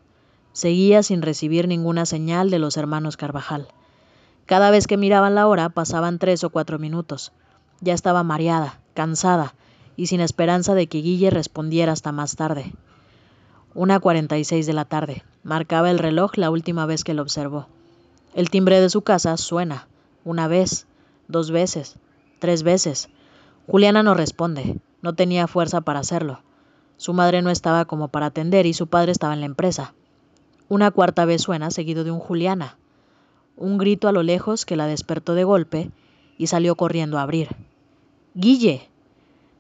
Seguía sin recibir ninguna señal de los hermanos Carvajal. Cada vez que miraban la hora pasaban tres o cuatro minutos. Ya estaba mareada, cansada y sin esperanza de que Guille respondiera hasta más tarde. Una cuarenta y seis de la tarde. Marcaba el reloj la última vez que lo observó. El timbre de su casa suena. Una vez, dos veces, tres veces. Juliana no responde. No tenía fuerza para hacerlo. Su madre no estaba como para atender y su padre estaba en la empresa. Una cuarta vez suena seguido de un Juliana. Un grito a lo lejos que la despertó de golpe y salió corriendo a abrir. Guille.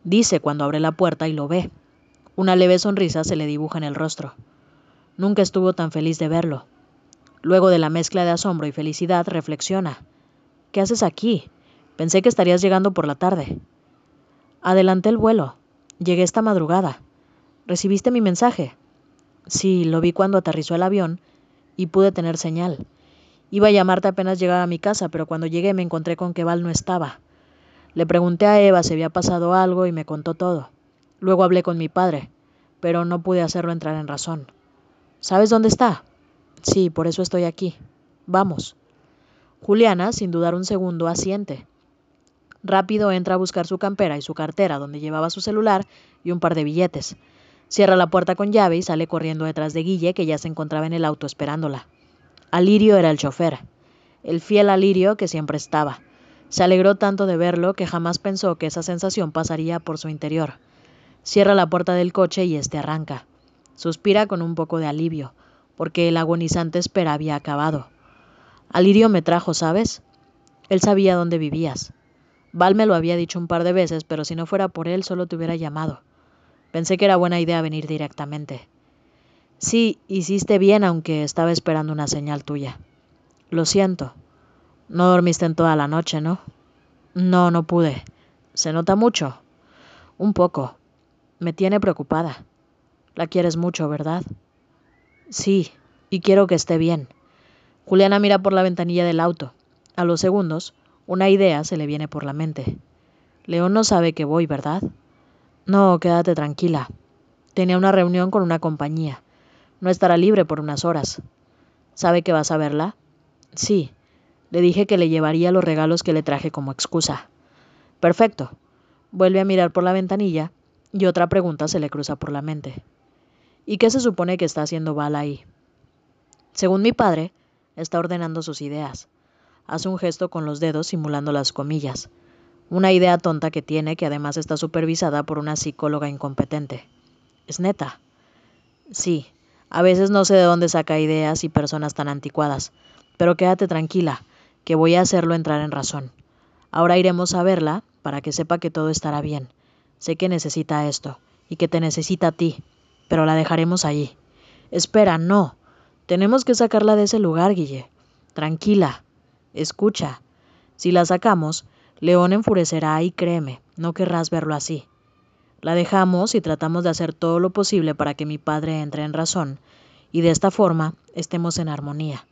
dice cuando abre la puerta y lo ve. Una leve sonrisa se le dibuja en el rostro. Nunca estuvo tan feliz de verlo. Luego de la mezcla de asombro y felicidad, reflexiona. ¿Qué haces aquí? Pensé que estarías llegando por la tarde. Adelanté el vuelo. Llegué esta madrugada. ¿Recibiste mi mensaje? Sí, lo vi cuando aterrizó el avión y pude tener señal. Iba a llamarte apenas llegara a mi casa, pero cuando llegué me encontré con que Val no estaba. Le pregunté a Eva si había pasado algo y me contó todo. Luego hablé con mi padre, pero no pude hacerlo entrar en razón. ¿Sabes dónde está? Sí, por eso estoy aquí. Vamos. Juliana, sin dudar un segundo, asiente. Rápido entra a buscar su campera y su cartera, donde llevaba su celular y un par de billetes. Cierra la puerta con llave y sale corriendo detrás de Guille, que ya se encontraba en el auto esperándola. Alirio era el chofer, el fiel Alirio que siempre estaba. Se alegró tanto de verlo que jamás pensó que esa sensación pasaría por su interior. Cierra la puerta del coche y este arranca. Suspira con un poco de alivio, porque el agonizante espera había acabado. Alirio me trajo, ¿sabes? Él sabía dónde vivías. Val me lo había dicho un par de veces, pero si no fuera por él solo te hubiera llamado. Pensé que era buena idea venir directamente. Sí, hiciste bien, aunque estaba esperando una señal tuya. Lo siento. No dormiste en toda la noche, ¿no? No, no pude. ¿Se nota mucho? Un poco. Me tiene preocupada. La quieres mucho, ¿verdad? Sí, y quiero que esté bien. Juliana mira por la ventanilla del auto. A los segundos, una idea se le viene por la mente. León no sabe que voy, ¿verdad? No, quédate tranquila. Tenía una reunión con una compañía. No estará libre por unas horas. ¿Sabe que vas a verla? Sí. Le dije que le llevaría los regalos que le traje como excusa. Perfecto. Vuelve a mirar por la ventanilla y otra pregunta se le cruza por la mente. ¿Y qué se supone que está haciendo Val ahí? Según mi padre, está ordenando sus ideas. Hace un gesto con los dedos simulando las comillas. Una idea tonta que tiene que además está supervisada por una psicóloga incompetente. ¿Es neta? Sí, a veces no sé de dónde saca ideas y personas tan anticuadas, pero quédate tranquila, que voy a hacerlo entrar en razón. Ahora iremos a verla para que sepa que todo estará bien. Sé que necesita esto, y que te necesita a ti, pero la dejaremos allí. Espera, no. Tenemos que sacarla de ese lugar, Guille. Tranquila. Escucha. Si la sacamos, León enfurecerá y créeme, no querrás verlo así. La dejamos y tratamos de hacer todo lo posible para que mi padre entre en razón, y de esta forma estemos en armonía.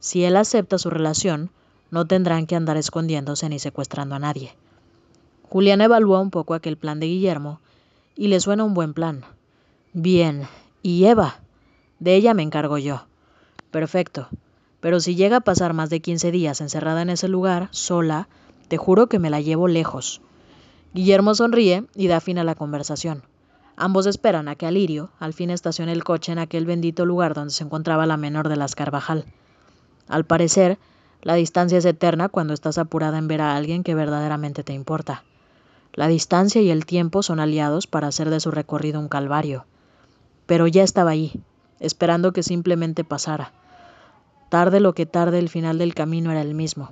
Si él acepta su relación, no tendrán que andar escondiéndose ni secuestrando a nadie. Julián evalúa un poco aquel plan de Guillermo y le suena un buen plan. Bien, ¿y Eva? De ella me encargo yo. Perfecto. Pero si llega a pasar más de quince días encerrada en ese lugar, sola, te juro que me la llevo lejos. Guillermo sonríe y da fin a la conversación. Ambos esperan a que Alirio al fin estacione el coche en aquel bendito lugar donde se encontraba la menor de las Carvajal. Al parecer, la distancia es eterna cuando estás apurada en ver a alguien que verdaderamente te importa. La distancia y el tiempo son aliados para hacer de su recorrido un calvario. Pero ya estaba ahí, esperando que simplemente pasara. Tarde lo que tarde el final del camino era el mismo.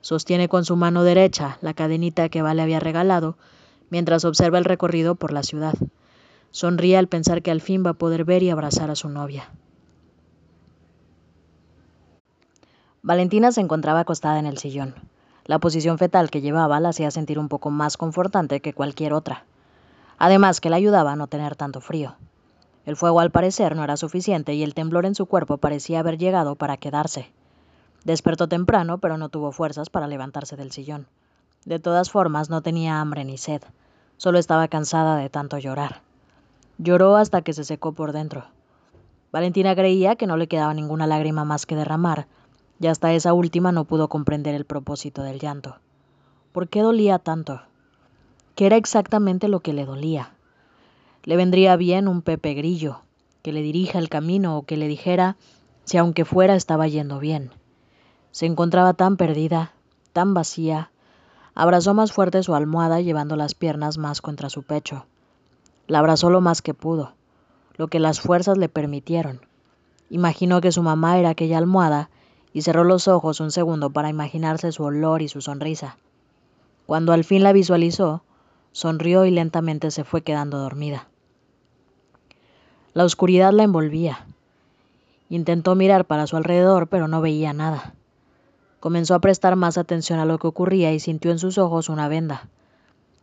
Sostiene con su mano derecha la cadenita que Vale había regalado mientras observa el recorrido por la ciudad. Sonríe al pensar que al fin va a poder ver y abrazar a su novia. Valentina se encontraba acostada en el sillón. La posición fetal que llevaba la hacía sentir un poco más confortante que cualquier otra. Además que la ayudaba a no tener tanto frío. El fuego al parecer no era suficiente y el temblor en su cuerpo parecía haber llegado para quedarse. Despertó temprano, pero no tuvo fuerzas para levantarse del sillón. De todas formas, no tenía hambre ni sed. Solo estaba cansada de tanto llorar. Lloró hasta que se secó por dentro. Valentina creía que no le quedaba ninguna lágrima más que derramar, y hasta esa última no pudo comprender el propósito del llanto. ¿Por qué dolía tanto? ¿Qué era exactamente lo que le dolía? Le vendría bien un Pepe Grillo, que le dirija el camino o que le dijera si aunque fuera estaba yendo bien. Se encontraba tan perdida, tan vacía. Abrazó más fuerte su almohada llevando las piernas más contra su pecho. La abrazó lo más que pudo, lo que las fuerzas le permitieron. Imaginó que su mamá era aquella almohada y cerró los ojos un segundo para imaginarse su olor y su sonrisa. Cuando al fin la visualizó, sonrió y lentamente se fue quedando dormida. La oscuridad la envolvía. Intentó mirar para su alrededor, pero no veía nada. Comenzó a prestar más atención a lo que ocurría y sintió en sus ojos una venda.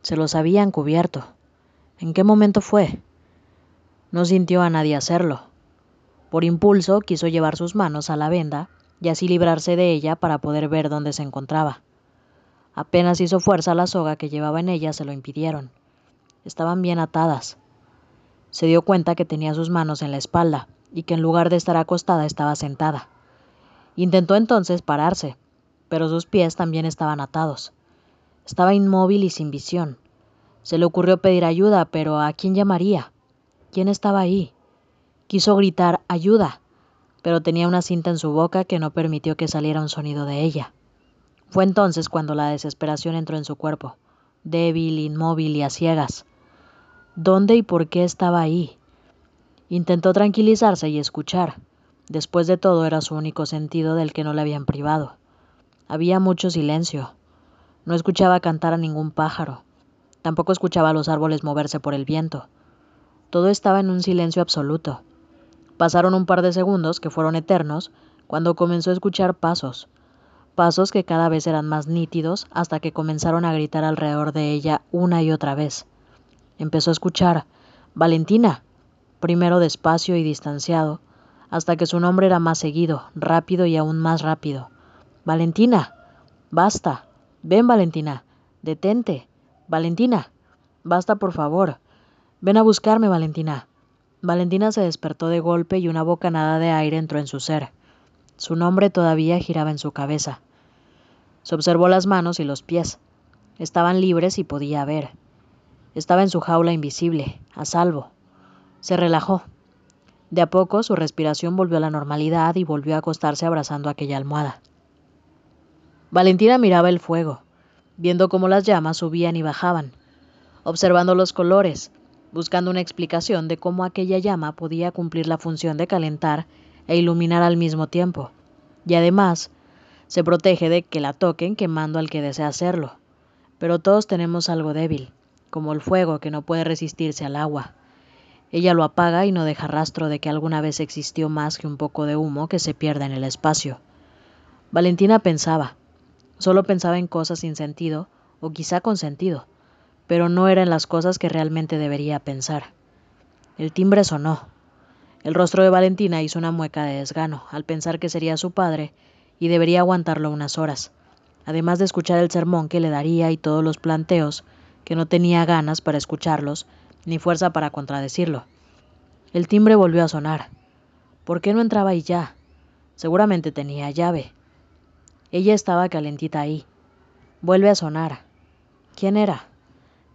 Se los habían cubierto. ¿En qué momento fue? No sintió a nadie hacerlo. Por impulso quiso llevar sus manos a la venda y así librarse de ella para poder ver dónde se encontraba. Apenas hizo fuerza la soga que llevaba en ella se lo impidieron. Estaban bien atadas. Se dio cuenta que tenía sus manos en la espalda y que en lugar de estar acostada estaba sentada. Intentó entonces pararse, pero sus pies también estaban atados. Estaba inmóvil y sin visión. Se le ocurrió pedir ayuda, pero ¿a quién llamaría? ¿Quién estaba ahí? Quiso gritar ayuda, pero tenía una cinta en su boca que no permitió que saliera un sonido de ella. Fue entonces cuando la desesperación entró en su cuerpo, débil, inmóvil y a ciegas. ¿Dónde y por qué estaba ahí? Intentó tranquilizarse y escuchar. Después de todo era su único sentido del que no le habían privado. Había mucho silencio. No escuchaba cantar a ningún pájaro. Tampoco escuchaba a los árboles moverse por el viento. Todo estaba en un silencio absoluto. Pasaron un par de segundos, que fueron eternos, cuando comenzó a escuchar pasos, pasos que cada vez eran más nítidos hasta que comenzaron a gritar alrededor de ella una y otra vez. Empezó a escuchar Valentina, primero despacio y distanciado, hasta que su nombre era más seguido, rápido y aún más rápido. Valentina, basta, ven Valentina, detente, Valentina, basta por favor. Ven a buscarme, Valentina. Valentina se despertó de golpe y una bocanada de aire entró en su ser. Su nombre todavía giraba en su cabeza. Se observó las manos y los pies. Estaban libres y podía ver. Estaba en su jaula invisible, a salvo. Se relajó. De a poco su respiración volvió a la normalidad y volvió a acostarse abrazando aquella almohada. Valentina miraba el fuego viendo cómo las llamas subían y bajaban, observando los colores, buscando una explicación de cómo aquella llama podía cumplir la función de calentar e iluminar al mismo tiempo, y además se protege de que la toquen quemando al que desea hacerlo. Pero todos tenemos algo débil, como el fuego que no puede resistirse al agua. Ella lo apaga y no deja rastro de que alguna vez existió más que un poco de humo que se pierde en el espacio. Valentina pensaba, Solo pensaba en cosas sin sentido, o quizá con sentido, pero no eran las cosas que realmente debería pensar. El timbre sonó. El rostro de Valentina hizo una mueca de desgano al pensar que sería su padre y debería aguantarlo unas horas, además de escuchar el sermón que le daría y todos los planteos, que no tenía ganas para escucharlos, ni fuerza para contradecirlo. El timbre volvió a sonar. ¿Por qué no entraba y ya? Seguramente tenía llave. Ella estaba calentita ahí. Vuelve a sonar. ¿Quién era?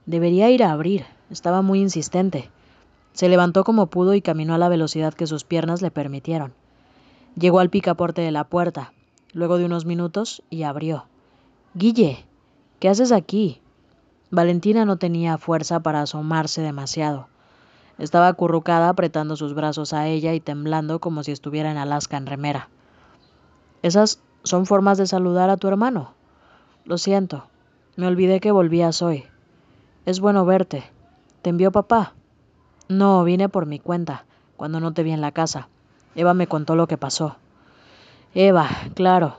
Debería ir a abrir. Estaba muy insistente. Se levantó como pudo y caminó a la velocidad que sus piernas le permitieron. Llegó al picaporte de la puerta, luego de unos minutos, y abrió. Guille, ¿qué haces aquí? Valentina no tenía fuerza para asomarse demasiado. Estaba acurrucada apretando sus brazos a ella y temblando como si estuviera en Alaska en remera. Esas son formas de saludar a tu hermano. Lo siento, me olvidé que volvías hoy. Es bueno verte. ¿Te envió papá? No, vine por mi cuenta, cuando no te vi en la casa. Eva me contó lo que pasó. Eva, claro.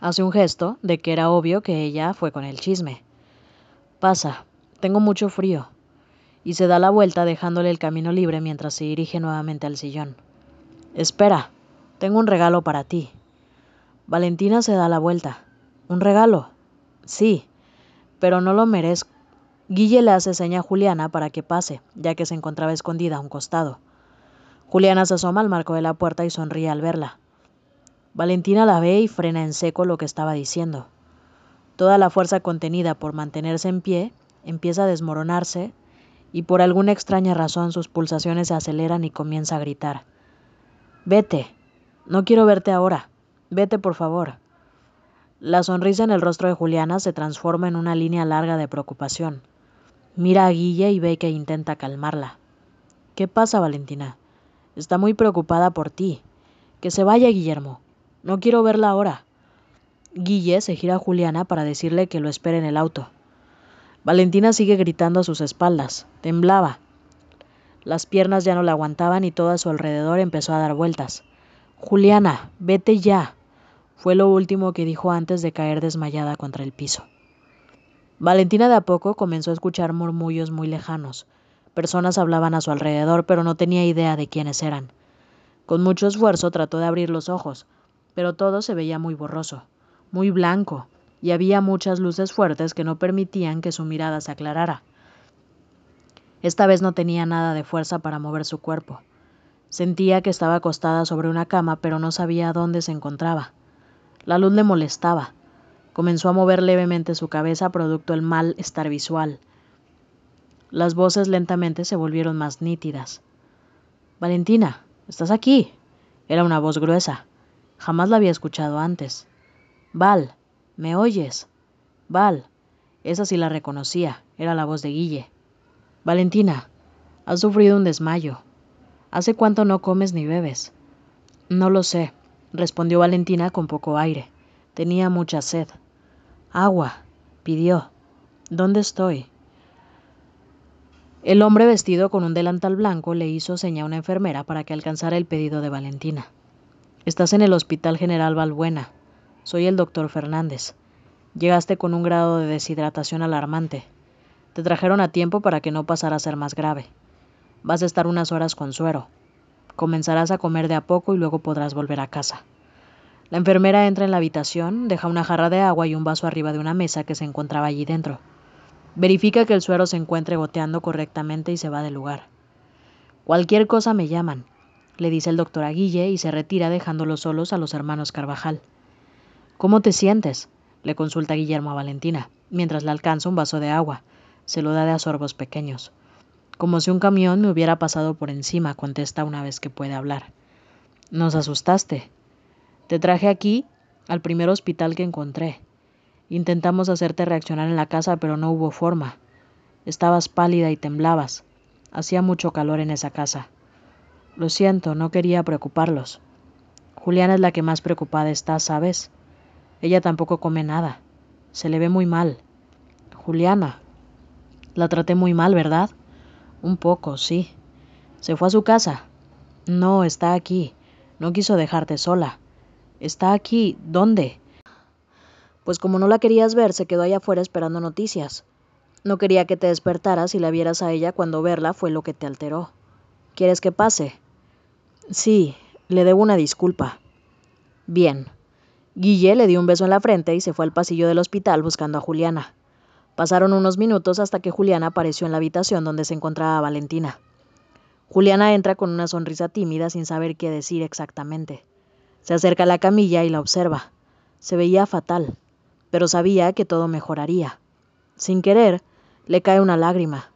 Hace un gesto de que era obvio que ella fue con el chisme. Pasa, tengo mucho frío. Y se da la vuelta dejándole el camino libre mientras se dirige nuevamente al sillón. Espera, tengo un regalo para ti. Valentina se da la vuelta. ¿Un regalo? Sí, pero no lo merezco. Guille le hace seña a Juliana para que pase, ya que se encontraba escondida a un costado. Juliana se asoma al marco de la puerta y sonríe al verla. Valentina la ve y frena en seco lo que estaba diciendo. Toda la fuerza contenida por mantenerse en pie empieza a desmoronarse y por alguna extraña razón sus pulsaciones se aceleran y comienza a gritar. Vete. No quiero verte ahora. Vete, por favor. La sonrisa en el rostro de Juliana se transforma en una línea larga de preocupación. Mira a Guille y ve que intenta calmarla. ¿Qué pasa, Valentina? Está muy preocupada por ti. Que se vaya, Guillermo. No quiero verla ahora. Guille se gira a Juliana para decirle que lo espere en el auto. Valentina sigue gritando a sus espaldas. Temblaba. Las piernas ya no la aguantaban y todo a su alrededor empezó a dar vueltas. Juliana, vete ya. Fue lo último que dijo antes de caer desmayada contra el piso. Valentina de a poco comenzó a escuchar murmullos muy lejanos. Personas hablaban a su alrededor, pero no tenía idea de quiénes eran. Con mucho esfuerzo trató de abrir los ojos, pero todo se veía muy borroso, muy blanco, y había muchas luces fuertes que no permitían que su mirada se aclarara. Esta vez no tenía nada de fuerza para mover su cuerpo. Sentía que estaba acostada sobre una cama, pero no sabía dónde se encontraba. La luz le molestaba, Comenzó a mover levemente su cabeza producto del mal estar visual. Las voces lentamente se volvieron más nítidas. Valentina, ¿estás aquí? Era una voz gruesa. Jamás la había escuchado antes. Val, ¿me oyes? Val. Esa sí la reconocía. Era la voz de Guille. Valentina, has sufrido un desmayo. ¿Hace cuánto no comes ni bebes? No lo sé, respondió Valentina con poco aire. Tenía mucha sed. Agua, pidió. ¿Dónde estoy? El hombre vestido con un delantal blanco le hizo seña a una enfermera para que alcanzara el pedido de Valentina. Estás en el Hospital General Valbuena. Soy el doctor Fernández. Llegaste con un grado de deshidratación alarmante. Te trajeron a tiempo para que no pasara a ser más grave. Vas a estar unas horas con suero. Comenzarás a comer de a poco y luego podrás volver a casa. La enfermera entra en la habitación, deja una jarra de agua y un vaso arriba de una mesa que se encontraba allí dentro. Verifica que el suero se encuentre goteando correctamente y se va del lugar. Cualquier cosa me llaman, le dice el doctor a Guille y se retira dejándolos solos a los hermanos Carvajal. ¿Cómo te sientes? le consulta Guillermo a Valentina, mientras le alcanza un vaso de agua. Se lo da de a sorbos pequeños. Como si un camión me hubiera pasado por encima, contesta una vez que puede hablar. Nos asustaste, te traje aquí, al primer hospital que encontré. Intentamos hacerte reaccionar en la casa, pero no hubo forma. Estabas pálida y temblabas. Hacía mucho calor en esa casa. Lo siento, no quería preocuparlos. Juliana es la que más preocupada está, ¿sabes? Ella tampoco come nada. Se le ve muy mal. Juliana. La traté muy mal, ¿verdad? Un poco, sí. ¿Se fue a su casa? No, está aquí. No quiso dejarte sola. Está aquí. ¿Dónde? Pues como no la querías ver, se quedó allá afuera esperando noticias. No quería que te despertaras y la vieras a ella cuando verla fue lo que te alteró. ¿Quieres que pase? Sí, le debo una disculpa. Bien. Guille le dio un beso en la frente y se fue al pasillo del hospital buscando a Juliana. Pasaron unos minutos hasta que Juliana apareció en la habitación donde se encontraba Valentina. Juliana entra con una sonrisa tímida sin saber qué decir exactamente. Se acerca a la camilla y la observa. Se veía fatal, pero sabía que todo mejoraría. Sin querer, le cae una lágrima.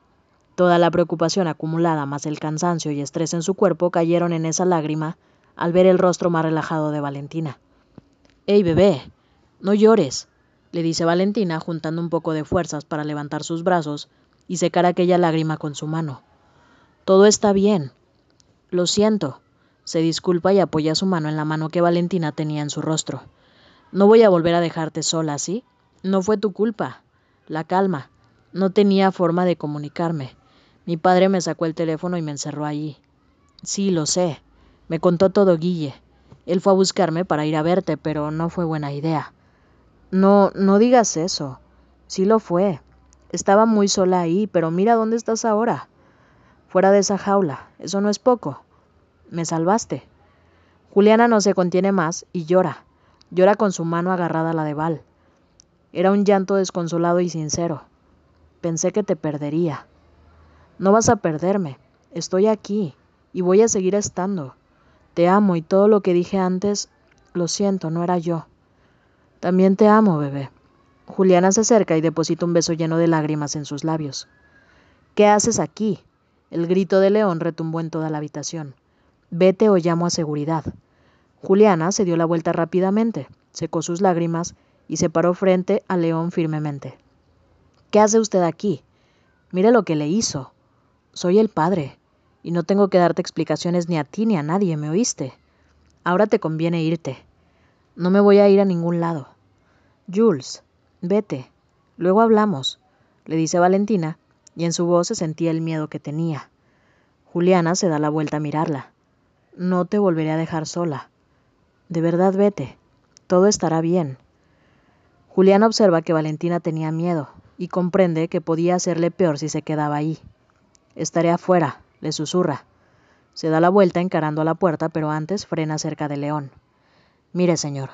Toda la preocupación acumulada más el cansancio y estrés en su cuerpo cayeron en esa lágrima al ver el rostro más relajado de Valentina. ¡Ey, bebé! No llores, le dice Valentina, juntando un poco de fuerzas para levantar sus brazos y secar aquella lágrima con su mano. Todo está bien. Lo siento. Se disculpa y apoya su mano en la mano que Valentina tenía en su rostro. No voy a volver a dejarte sola, ¿sí? No fue tu culpa. La calma. No tenía forma de comunicarme. Mi padre me sacó el teléfono y me encerró allí. Sí, lo sé. Me contó todo Guille. Él fue a buscarme para ir a verte, pero no fue buena idea. No, no digas eso. Sí lo fue. Estaba muy sola ahí, pero mira dónde estás ahora. Fuera de esa jaula. Eso no es poco. Me salvaste. Juliana no se contiene más y llora. Llora con su mano agarrada a la de Val. Era un llanto desconsolado y sincero. Pensé que te perdería. No vas a perderme. Estoy aquí y voy a seguir estando. Te amo y todo lo que dije antes, lo siento, no era yo. También te amo, bebé. Juliana se acerca y deposita un beso lleno de lágrimas en sus labios. ¿Qué haces aquí? El grito de León retumbó en toda la habitación. Vete o llamo a seguridad. Juliana se dio la vuelta rápidamente, secó sus lágrimas y se paró frente a León firmemente. ¿Qué hace usted aquí? Mire lo que le hizo. Soy el padre, y no tengo que darte explicaciones ni a ti ni a nadie, ¿me oíste? Ahora te conviene irte. No me voy a ir a ningún lado. Jules, vete. Luego hablamos, le dice Valentina, y en su voz se sentía el miedo que tenía. Juliana se da la vuelta a mirarla. No te volveré a dejar sola. De verdad vete. Todo estará bien. Juliana observa que Valentina tenía miedo y comprende que podía hacerle peor si se quedaba ahí. Estaré afuera, le susurra. Se da la vuelta encarando a la puerta, pero antes frena cerca de León. Mire, señor,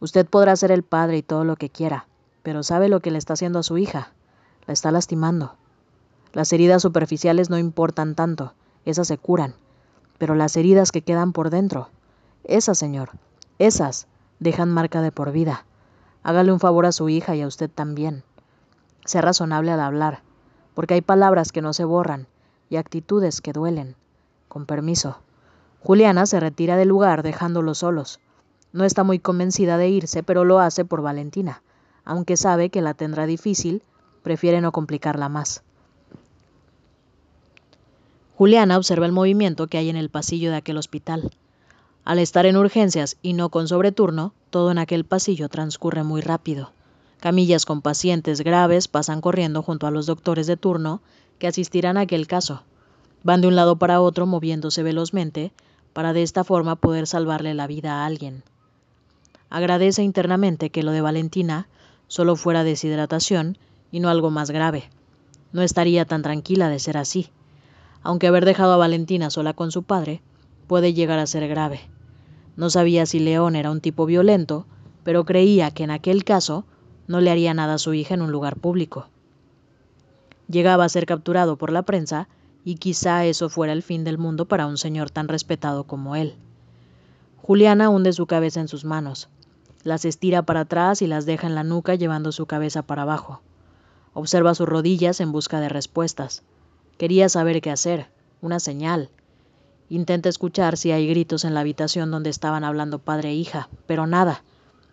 usted podrá ser el padre y todo lo que quiera, pero ¿sabe lo que le está haciendo a su hija? La está lastimando. Las heridas superficiales no importan tanto, esas se curan, pero las heridas que quedan por dentro, esas, señor, esas, dejan marca de por vida. Hágale un favor a su hija y a usted también. Sea razonable al hablar, porque hay palabras que no se borran y actitudes que duelen. Con permiso. Juliana se retira del lugar dejándolos solos. No está muy convencida de irse, pero lo hace por Valentina. Aunque sabe que la tendrá difícil, prefiere no complicarla más. Juliana observa el movimiento que hay en el pasillo de aquel hospital. Al estar en urgencias y no con sobreturno, todo en aquel pasillo transcurre muy rápido. Camillas con pacientes graves pasan corriendo junto a los doctores de turno que asistirán a aquel caso. Van de un lado para otro moviéndose velozmente para de esta forma poder salvarle la vida a alguien. Agradece internamente que lo de Valentina solo fuera deshidratación y no algo más grave. No estaría tan tranquila de ser así, aunque haber dejado a Valentina sola con su padre puede llegar a ser grave. No sabía si León era un tipo violento, pero creía que en aquel caso no le haría nada a su hija en un lugar público. Llegaba a ser capturado por la prensa y quizá eso fuera el fin del mundo para un señor tan respetado como él. Juliana hunde su cabeza en sus manos, las estira para atrás y las deja en la nuca llevando su cabeza para abajo. Observa sus rodillas en busca de respuestas. Quería saber qué hacer, una señal. Intenta escuchar si hay gritos en la habitación donde estaban hablando padre e hija, pero nada.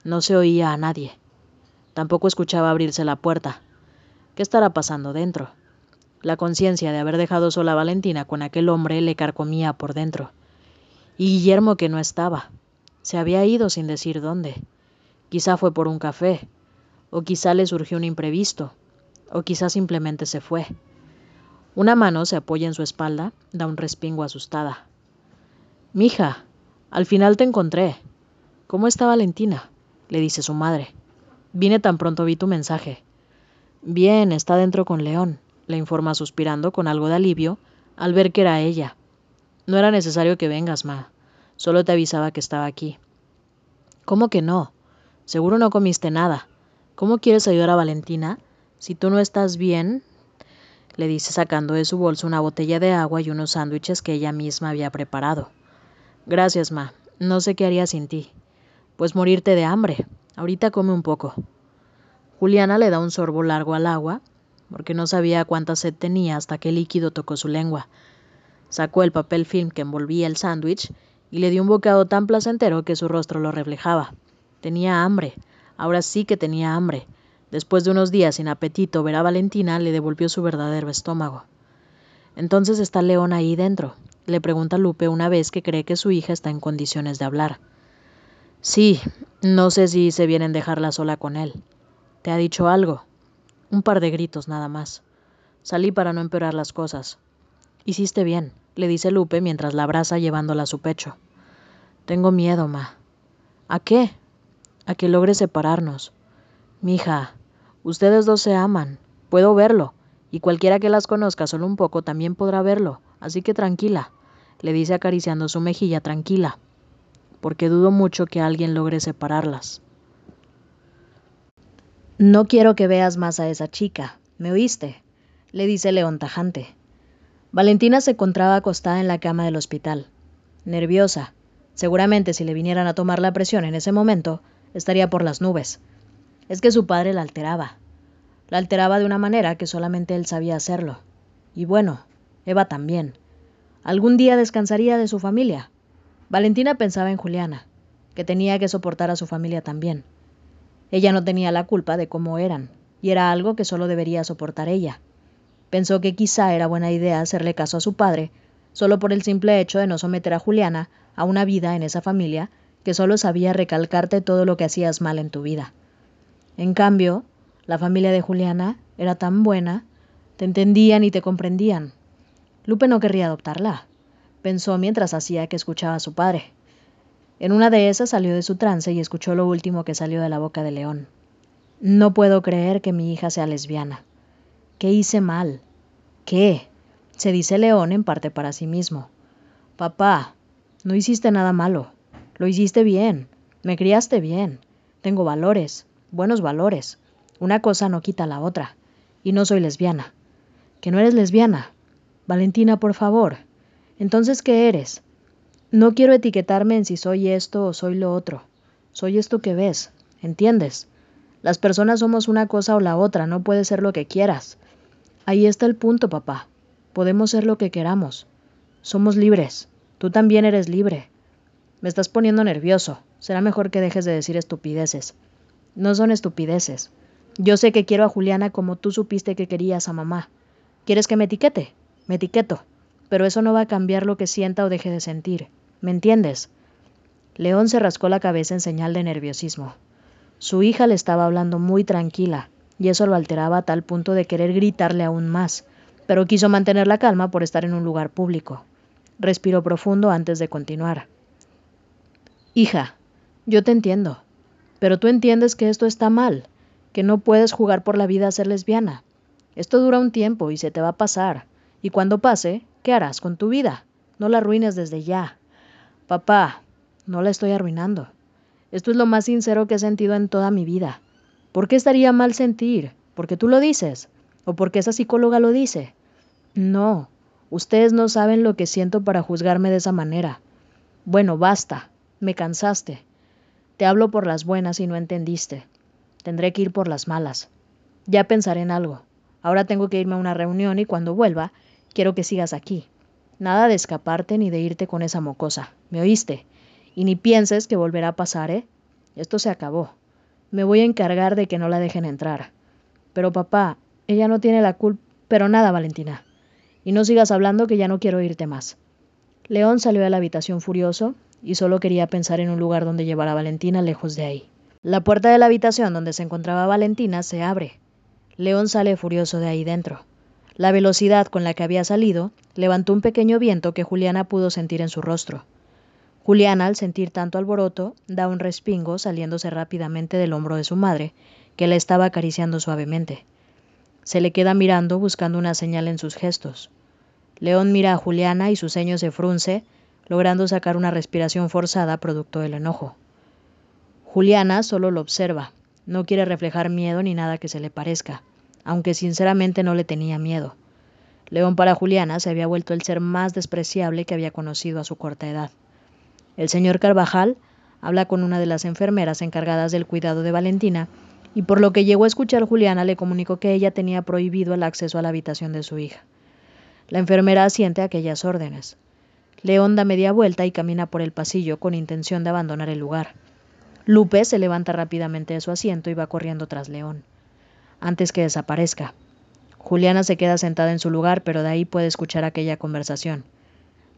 No se oía a nadie. Tampoco escuchaba abrirse la puerta. ¿Qué estará pasando dentro? La conciencia de haber dejado sola a Valentina con aquel hombre le carcomía por dentro. Y Guillermo que no estaba. Se había ido sin decir dónde. Quizá fue por un café, o quizá le surgió un imprevisto, o quizá simplemente se fue. Una mano se apoya en su espalda, da un respingo asustada. Mija, al final te encontré. ¿Cómo está Valentina? le dice su madre. Vine tan pronto vi tu mensaje. Bien, está dentro con León, le informa suspirando con algo de alivio al ver que era ella. No era necesario que vengas, Ma. Solo te avisaba que estaba aquí. ¿Cómo que no? Seguro no comiste nada. ¿Cómo quieres ayudar a Valentina? Si tú no estás bien, le dice sacando de su bolso una botella de agua y unos sándwiches que ella misma había preparado. Gracias, Ma. No sé qué haría sin ti. Pues morirte de hambre. Ahorita come un poco. Juliana le da un sorbo largo al agua, porque no sabía cuánta sed tenía hasta que el líquido tocó su lengua. Sacó el papel film que envolvía el sándwich y le dio un bocado tan placentero que su rostro lo reflejaba. Tenía hambre, ahora sí que tenía hambre. Después de unos días sin apetito, ver a Valentina le devolvió su verdadero estómago. Entonces está León ahí dentro, le pregunta Lupe una vez que cree que su hija está en condiciones de hablar. Sí, no sé si se vienen dejarla sola con él. ¿Te ha dicho algo? Un par de gritos nada más. Salí para no empeorar las cosas. Hiciste bien, le dice Lupe mientras la abraza llevándola a su pecho. Tengo miedo, ma. ¿A qué? A que logre separarnos. Mija, ustedes dos se aman. Puedo verlo. Y cualquiera que las conozca solo un poco también podrá verlo. Así que tranquila, le dice acariciando su mejilla tranquila, porque dudo mucho que alguien logre separarlas. No quiero que veas más a esa chica, ¿me oíste? le dice León tajante. Valentina se encontraba acostada en la cama del hospital, nerviosa. Seguramente si le vinieran a tomar la presión en ese momento, estaría por las nubes. Es que su padre la alteraba. La alteraba de una manera que solamente él sabía hacerlo. Y bueno, Eva también. Algún día descansaría de su familia. Valentina pensaba en Juliana, que tenía que soportar a su familia también. Ella no tenía la culpa de cómo eran, y era algo que solo debería soportar ella. Pensó que quizá era buena idea hacerle caso a su padre, solo por el simple hecho de no someter a Juliana a una vida en esa familia que solo sabía recalcarte todo lo que hacías mal en tu vida. En cambio, la familia de Juliana era tan buena, te entendían y te comprendían. Lupe no querría adoptarla, pensó mientras hacía que escuchaba a su padre. En una de esas salió de su trance y escuchó lo último que salió de la boca de León. No puedo creer que mi hija sea lesbiana. ¿Qué hice mal? ¿Qué? se dice León en parte para sí mismo. Papá, no hiciste nada malo. Lo hiciste bien. Me criaste bien. Tengo valores, buenos valores. Una cosa no quita la otra. Y no soy lesbiana. ¿Que no eres lesbiana? Valentina, por favor. Entonces, ¿qué eres? No quiero etiquetarme en si soy esto o soy lo otro. Soy esto que ves. ¿Entiendes? Las personas somos una cosa o la otra, no puede ser lo que quieras. Ahí está el punto, papá. Podemos ser lo que queramos. Somos libres. Tú también eres libre. Me estás poniendo nervioso. Será mejor que dejes de decir estupideces. No son estupideces. Yo sé que quiero a Juliana como tú supiste que querías a mamá. ¿Quieres que me etiquete? Me etiqueto. Pero eso no va a cambiar lo que sienta o deje de sentir. ¿Me entiendes? León se rascó la cabeza en señal de nerviosismo. Su hija le estaba hablando muy tranquila, y eso lo alteraba a tal punto de querer gritarle aún más, pero quiso mantener la calma por estar en un lugar público. Respiró profundo antes de continuar. Hija, yo te entiendo, pero tú entiendes que esto está mal, que no puedes jugar por la vida a ser lesbiana. Esto dura un tiempo y se te va a pasar, y cuando pase, ¿qué harás con tu vida? No la arruines desde ya. Papá, no la estoy arruinando. Esto es lo más sincero que he sentido en toda mi vida. ¿Por qué estaría mal sentir? ¿Porque tú lo dices? ¿O porque esa psicóloga lo dice? No, ustedes no saben lo que siento para juzgarme de esa manera. Bueno, basta, me cansaste. Te hablo por las buenas y no entendiste. Tendré que ir por las malas. Ya pensaré en algo. Ahora tengo que irme a una reunión y cuando vuelva, quiero que sigas aquí. Nada de escaparte ni de irte con esa mocosa. ¿Me oíste? Y ni pienses que volverá a pasar, ¿eh? Esto se acabó. Me voy a encargar de que no la dejen entrar. Pero papá, ella no tiene la culpa. Pero nada, Valentina. Y no sigas hablando que ya no quiero irte más. León salió de la habitación furioso y solo quería pensar en un lugar donde llevar a Valentina lejos de ahí. La puerta de la habitación donde se encontraba Valentina se abre. León sale furioso de ahí dentro. La velocidad con la que había salido levantó un pequeño viento que Juliana pudo sentir en su rostro. Juliana, al sentir tanto alboroto, da un respingo saliéndose rápidamente del hombro de su madre, que la estaba acariciando suavemente. Se le queda mirando buscando una señal en sus gestos. León mira a Juliana y su ceño se frunce, logrando sacar una respiración forzada producto del enojo. Juliana solo lo observa, no quiere reflejar miedo ni nada que se le parezca, aunque sinceramente no le tenía miedo. León para Juliana se había vuelto el ser más despreciable que había conocido a su corta edad. El señor Carvajal habla con una de las enfermeras encargadas del cuidado de Valentina y por lo que llegó a escuchar Juliana le comunicó que ella tenía prohibido el acceso a la habitación de su hija. La enfermera asiente aquellas órdenes. León da media vuelta y camina por el pasillo con intención de abandonar el lugar. Lupe se levanta rápidamente de su asiento y va corriendo tras León, antes que desaparezca. Juliana se queda sentada en su lugar, pero de ahí puede escuchar aquella conversación.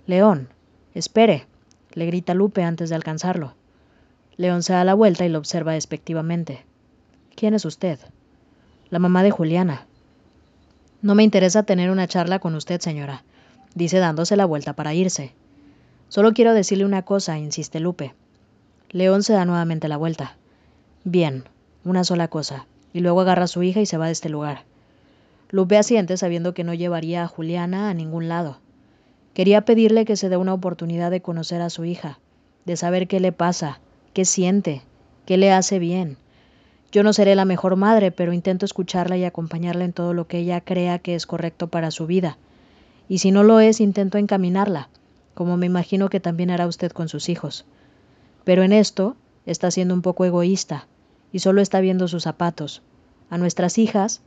León, espere, le grita Lupe antes de alcanzarlo. León se da la vuelta y lo observa despectivamente. ¿Quién es usted? La mamá de Juliana. No me interesa tener una charla con usted, señora, dice dándose la vuelta para irse. Solo quiero decirle una cosa, insiste Lupe. León se da nuevamente la vuelta. Bien, una sola cosa, y luego agarra a su hija y se va de este lugar. Lupe asiente sabiendo que no llevaría a Juliana a ningún lado. Quería pedirle que se dé una oportunidad de conocer a su hija, de saber qué le pasa, qué siente, qué le hace bien. Yo no seré la mejor madre, pero intento escucharla y acompañarla en todo lo que ella crea que es correcto para su vida. Y si no lo es, intento encaminarla, como me imagino que también hará usted con sus hijos. Pero en esto está siendo un poco egoísta y solo está viendo sus zapatos. A nuestras hijas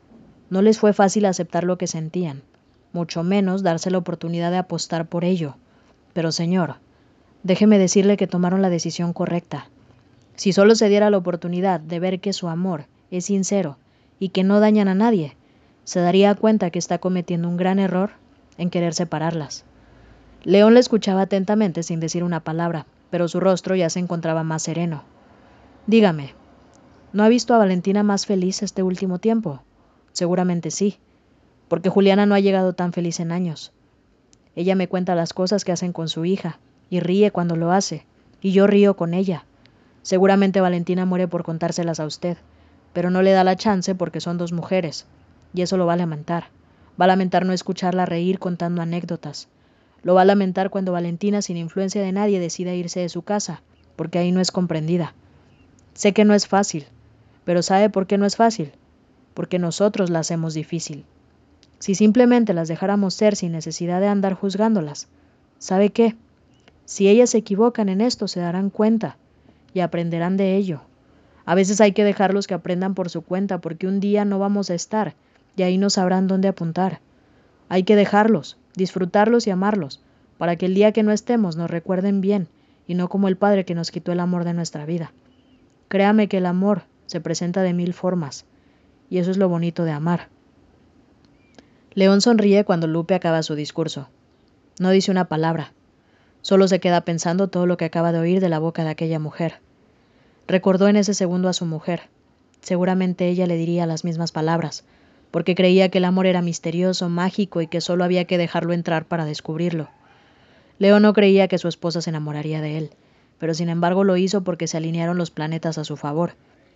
no les fue fácil aceptar lo que sentían, mucho menos darse la oportunidad de apostar por ello. Pero señor, déjeme decirle que tomaron la decisión correcta. Si solo se diera la oportunidad de ver que su amor es sincero y que no dañan a nadie, se daría cuenta que está cometiendo un gran error en querer separarlas. León le escuchaba atentamente sin decir una palabra, pero su rostro ya se encontraba más sereno. Dígame, ¿no ha visto a Valentina más feliz este último tiempo? Seguramente sí, porque Juliana no ha llegado tan feliz en años. Ella me cuenta las cosas que hacen con su hija, y ríe cuando lo hace, y yo río con ella. Seguramente Valentina muere por contárselas a usted, pero no le da la chance porque son dos mujeres, y eso lo va a lamentar. Va a lamentar no escucharla reír contando anécdotas. Lo va a lamentar cuando Valentina, sin influencia de nadie, decida irse de su casa, porque ahí no es comprendida. Sé que no es fácil, pero ¿sabe por qué no es fácil? Porque nosotros la hacemos difícil. Si simplemente las dejáramos ser sin necesidad de andar juzgándolas, ¿sabe qué? Si ellas se equivocan en esto, se darán cuenta y aprenderán de ello. A veces hay que dejarlos que aprendan por su cuenta porque un día no vamos a estar y ahí no sabrán dónde apuntar. Hay que dejarlos, disfrutarlos y amarlos, para que el día que no estemos nos recuerden bien y no como el Padre que nos quitó el amor de nuestra vida. Créame que el amor se presenta de mil formas, y eso es lo bonito de amar. León sonríe cuando Lupe acaba su discurso. No dice una palabra, Solo se queda pensando todo lo que acaba de oír de la boca de aquella mujer. Recordó en ese segundo a su mujer. Seguramente ella le diría las mismas palabras, porque creía que el amor era misterioso, mágico y que solo había que dejarlo entrar para descubrirlo. Leo no creía que su esposa se enamoraría de él, pero sin embargo lo hizo porque se alinearon los planetas a su favor.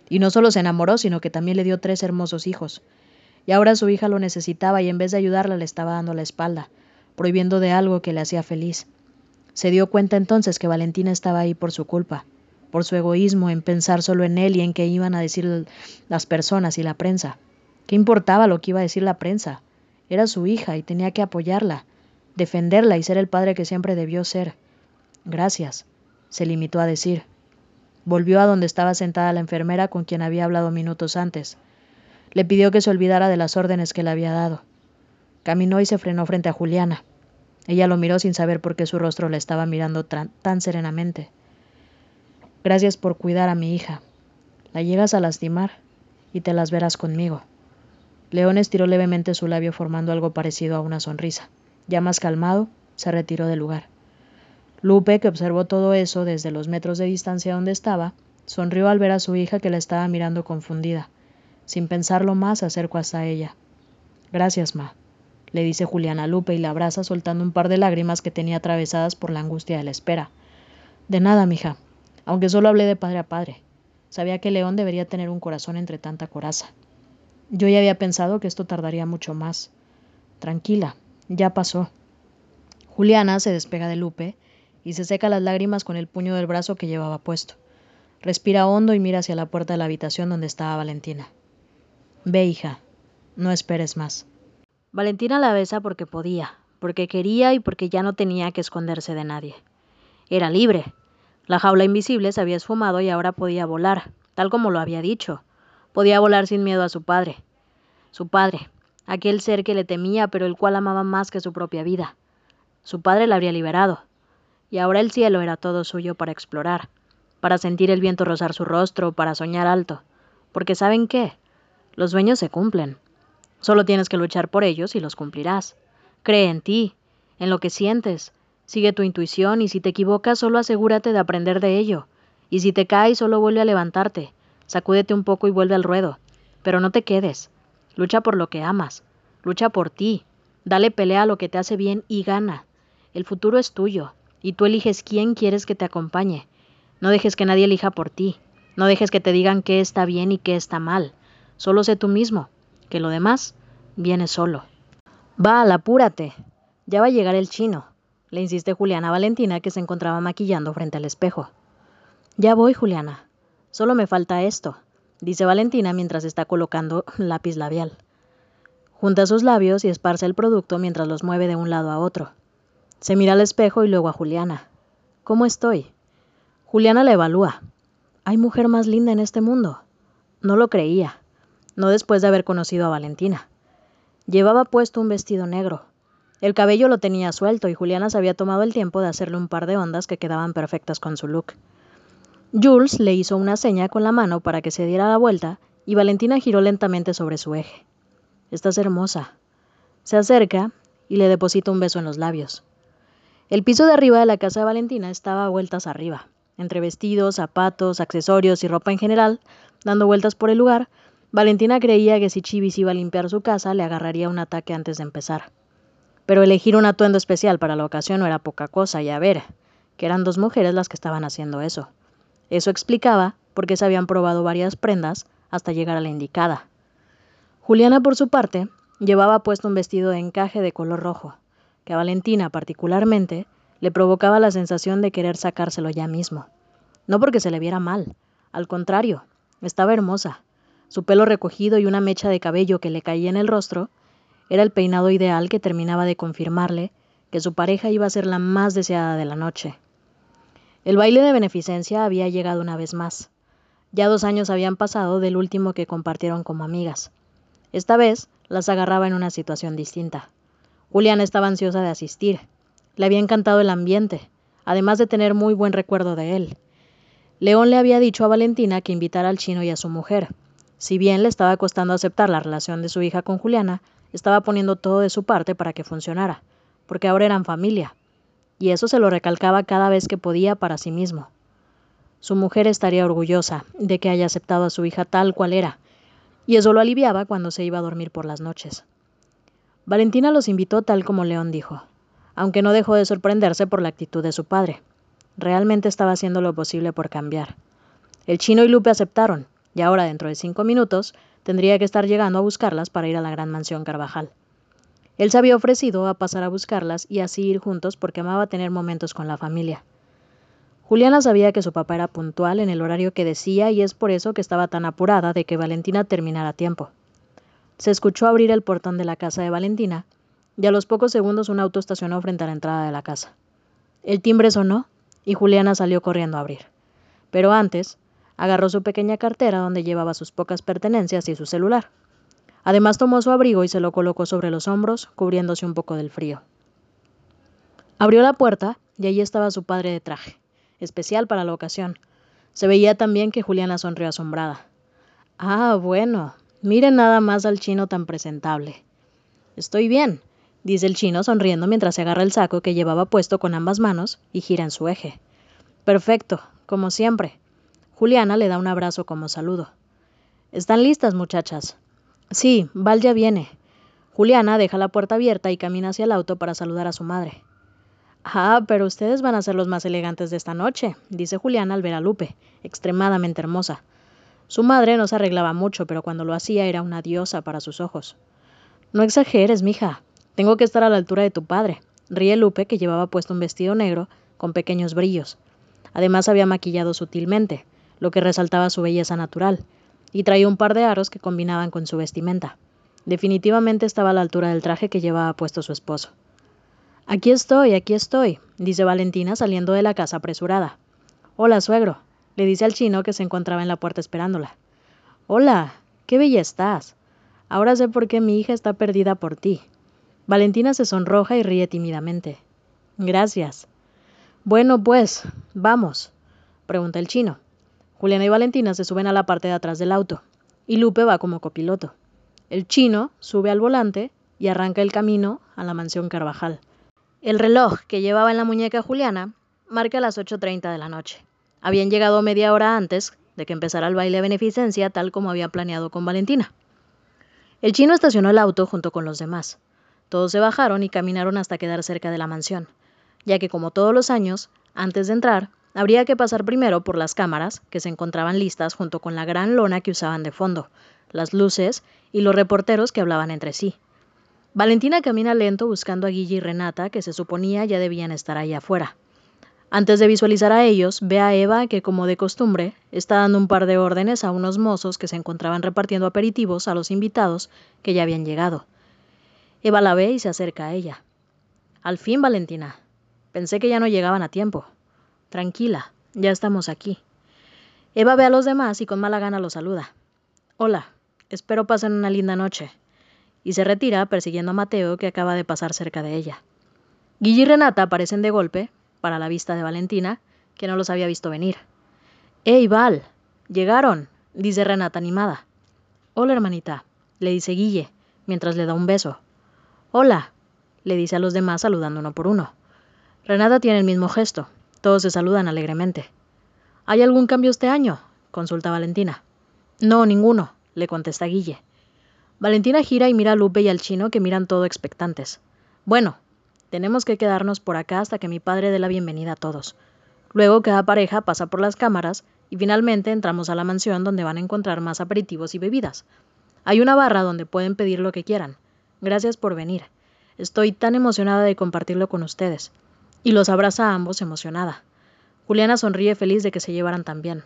Y no solo se enamoró, sino que también le dio tres hermosos hijos. Y ahora su hija lo necesitaba y en vez de ayudarla le estaba dando la espalda, prohibiendo de algo que le hacía feliz. Se dio cuenta entonces que Valentina estaba ahí por su culpa, por su egoísmo en pensar solo en él y en qué iban a decir las personas y la prensa. ¿Qué importaba lo que iba a decir la prensa? Era su hija y tenía que apoyarla, defenderla y ser el padre que siempre debió ser. Gracias, se limitó a decir. Volvió a donde estaba sentada la enfermera con quien había hablado minutos antes. Le pidió que se olvidara de las órdenes que le había dado. Caminó y se frenó frente a Juliana. Ella lo miró sin saber por qué su rostro le estaba mirando tan, serenamente. Gracias por cuidar a mi hija. La llegas a lastimar y te las verás conmigo. León estiró levemente su labio formando algo parecido a una sonrisa. Ya más calmado, se retiró del lugar. Lupe, que observó todo eso desde los metros de distancia donde estaba, sonrió al ver a su hija que la estaba mirando confundida. Sin pensarlo más, se acercó hasta ella. Gracias, Ma le dice Juliana a Lupe y la abraza soltando un par de lágrimas que tenía atravesadas por la angustia de la espera. De nada, mija, aunque solo hablé de padre a padre. Sabía que León debería tener un corazón entre tanta coraza. Yo ya había pensado que esto tardaría mucho más. Tranquila, ya pasó. Juliana se despega de Lupe y se seca las lágrimas con el puño del brazo que llevaba puesto. Respira hondo y mira hacia la puerta de la habitación donde estaba Valentina. Ve, hija, no esperes más. Valentina la besa porque podía, porque quería y porque ya no tenía que esconderse de nadie. Era libre. La jaula invisible se había esfumado y ahora podía volar, tal como lo había dicho. Podía volar sin miedo a su padre. Su padre, aquel ser que le temía pero el cual amaba más que su propia vida. Su padre la habría liberado, y ahora el cielo era todo suyo para explorar, para sentir el viento rozar su rostro, para soñar alto, porque ¿saben qué? Los sueños se cumplen. Solo tienes que luchar por ellos y los cumplirás. Cree en ti, en lo que sientes, sigue tu intuición y si te equivocas solo asegúrate de aprender de ello, y si te caes solo vuelve a levantarte, sacúdete un poco y vuelve al ruedo, pero no te quedes, lucha por lo que amas, lucha por ti, dale pelea a lo que te hace bien y gana. El futuro es tuyo, y tú eliges quién quieres que te acompañe. No dejes que nadie elija por ti. No dejes que te digan qué está bien y qué está mal. Solo sé tú mismo, que lo demás viene solo. Va, apúrate. Ya va a llegar el chino, le insiste Juliana a Valentina que se encontraba maquillando frente al espejo. Ya voy, Juliana. Solo me falta esto, dice Valentina mientras está colocando lápiz labial. Junta sus labios y esparce el producto mientras los mueve de un lado a otro. Se mira al espejo y luego a Juliana. ¿Cómo estoy? Juliana la evalúa. ¿Hay mujer más linda en este mundo? No lo creía, no después de haber conocido a Valentina. Llevaba puesto un vestido negro. El cabello lo tenía suelto y Juliana se había tomado el tiempo de hacerle un par de ondas que quedaban perfectas con su look. Jules le hizo una seña con la mano para que se diera la vuelta y Valentina giró lentamente sobre su eje. Estás hermosa. Se acerca y le deposita un beso en los labios. El piso de arriba de la casa de Valentina estaba a vueltas arriba, entre vestidos, zapatos, accesorios y ropa en general, dando vueltas por el lugar, Valentina creía que si Chivis iba a limpiar su casa le agarraría un ataque antes de empezar. Pero elegir un atuendo especial para la ocasión no era poca cosa, y a ver, que eran dos mujeres las que estaban haciendo eso. Eso explicaba por qué se habían probado varias prendas hasta llegar a la indicada. Juliana, por su parte, llevaba puesto un vestido de encaje de color rojo, que a Valentina particularmente le provocaba la sensación de querer sacárselo ya mismo. No porque se le viera mal, al contrario, estaba hermosa. Su pelo recogido y una mecha de cabello que le caía en el rostro era el peinado ideal que terminaba de confirmarle que su pareja iba a ser la más deseada de la noche. El baile de beneficencia había llegado una vez más. Ya dos años habían pasado del último que compartieron como amigas. Esta vez las agarraba en una situación distinta. Juliana estaba ansiosa de asistir. Le había encantado el ambiente, además de tener muy buen recuerdo de él. León le había dicho a Valentina que invitara al chino y a su mujer. Si bien le estaba costando aceptar la relación de su hija con Juliana, estaba poniendo todo de su parte para que funcionara, porque ahora eran familia, y eso se lo recalcaba cada vez que podía para sí mismo. Su mujer estaría orgullosa de que haya aceptado a su hija tal cual era, y eso lo aliviaba cuando se iba a dormir por las noches. Valentina los invitó tal como León dijo, aunque no dejó de sorprenderse por la actitud de su padre. Realmente estaba haciendo lo posible por cambiar. El chino y Lupe aceptaron, y ahora dentro de cinco minutos tendría que estar llegando a buscarlas para ir a la gran mansión Carvajal. Él se había ofrecido a pasar a buscarlas y así ir juntos porque amaba tener momentos con la familia. Juliana sabía que su papá era puntual en el horario que decía y es por eso que estaba tan apurada de que Valentina terminara a tiempo. Se escuchó abrir el portón de la casa de Valentina, y a los pocos segundos un auto estacionó frente a la entrada de la casa. El timbre sonó, y Juliana salió corriendo a abrir. Pero antes, agarró su pequeña cartera donde llevaba sus pocas pertenencias y su celular. Además tomó su abrigo y se lo colocó sobre los hombros, cubriéndose un poco del frío. Abrió la puerta y allí estaba su padre de traje, especial para la ocasión. Se veía también que Juliana sonrió asombrada. Ah, bueno, Miren nada más al chino tan presentable. Estoy bien, dice el chino sonriendo mientras se agarra el saco que llevaba puesto con ambas manos y gira en su eje. Perfecto, como siempre. Juliana le da un abrazo como saludo. ¿Están listas, muchachas? Sí, Val ya viene. Juliana deja la puerta abierta y camina hacia el auto para saludar a su madre. Ah, pero ustedes van a ser los más elegantes de esta noche, dice Juliana al ver a Lupe, extremadamente hermosa. Su madre no se arreglaba mucho, pero cuando lo hacía era una diosa para sus ojos. No exageres, mija. Tengo que estar a la altura de tu padre. Ríe Lupe, que llevaba puesto un vestido negro con pequeños brillos. Además había maquillado sutilmente, lo que resaltaba su belleza natural, y traía un par de aros que combinaban con su vestimenta. Definitivamente estaba a la altura del traje que llevaba puesto su esposo. Aquí estoy, aquí estoy, dice Valentina saliendo de la casa apresurada. Hola, suegro, le dice al chino que se encontraba en la puerta esperándola. Hola, Qué bella estás. Ahora sé por qué mi hija está perdida por ti. Valentina se sonroja y ríe tímidamente. Gracias. Bueno, pues, vamos, pregunta el chino. Juliana y Valentina se suben a la parte de atrás del auto, y Lupe va como copiloto. El chino sube al volante y arranca el camino a la mansión Carvajal. El reloj que llevaba en la muñeca Juliana marca las 8.30 de la noche. Habían llegado media hora antes de que empezara el baile de beneficencia tal como había planeado con Valentina. El chino estacionó el auto junto con los demás. Todos se bajaron y caminaron hasta quedar cerca de la mansión, ya que como todos los años, antes de entrar, habría que pasar primero por las cámaras, que se encontraban listas junto con la gran lona que usaban de fondo, las luces y los reporteros que hablaban entre sí. Valentina camina lento buscando a Guille y Renata, que se suponía ya debían estar ahí afuera. Antes de visualizar a ellos, ve a Eva que, como de costumbre, está dando un par de órdenes a unos mozos que se encontraban repartiendo aperitivos a los invitados que ya habían llegado. Eva la ve y se acerca a ella. Al fin, Valentina. Pensé que ya no llegaban a tiempo. Tranquila, ya estamos aquí. Eva ve a los demás y con mala gana los saluda. Hola, espero pasen una linda noche. Y se retira persiguiendo a Mateo que acaba de pasar cerca de ella. Guille y Renata aparecen de golpe, para la vista de Valentina, que no los había visto venir. ¡Ey, Val! Llegaron, dice Renata animada. Hola, hermanita, le dice Guille, mientras le da un beso. Hola, le dice a los demás saludando uno por uno. Renata tiene el mismo gesto. Todos se saludan alegremente. ¿Hay algún cambio este año? consulta Valentina. No, ninguno, le contesta Guille. Valentina gira y mira a Lupe y al chino que miran todo expectantes. Bueno, tenemos que quedarnos por acá hasta que mi padre dé la bienvenida a todos. Luego cada pareja pasa por las cámaras y finalmente entramos a la mansión donde van a encontrar más aperitivos y bebidas. Hay una barra donde pueden pedir lo que quieran. Gracias por venir. Estoy tan emocionada de compartirlo con ustedes. Y los abraza a ambos emocionada. Juliana sonríe feliz de que se llevaran tan bien.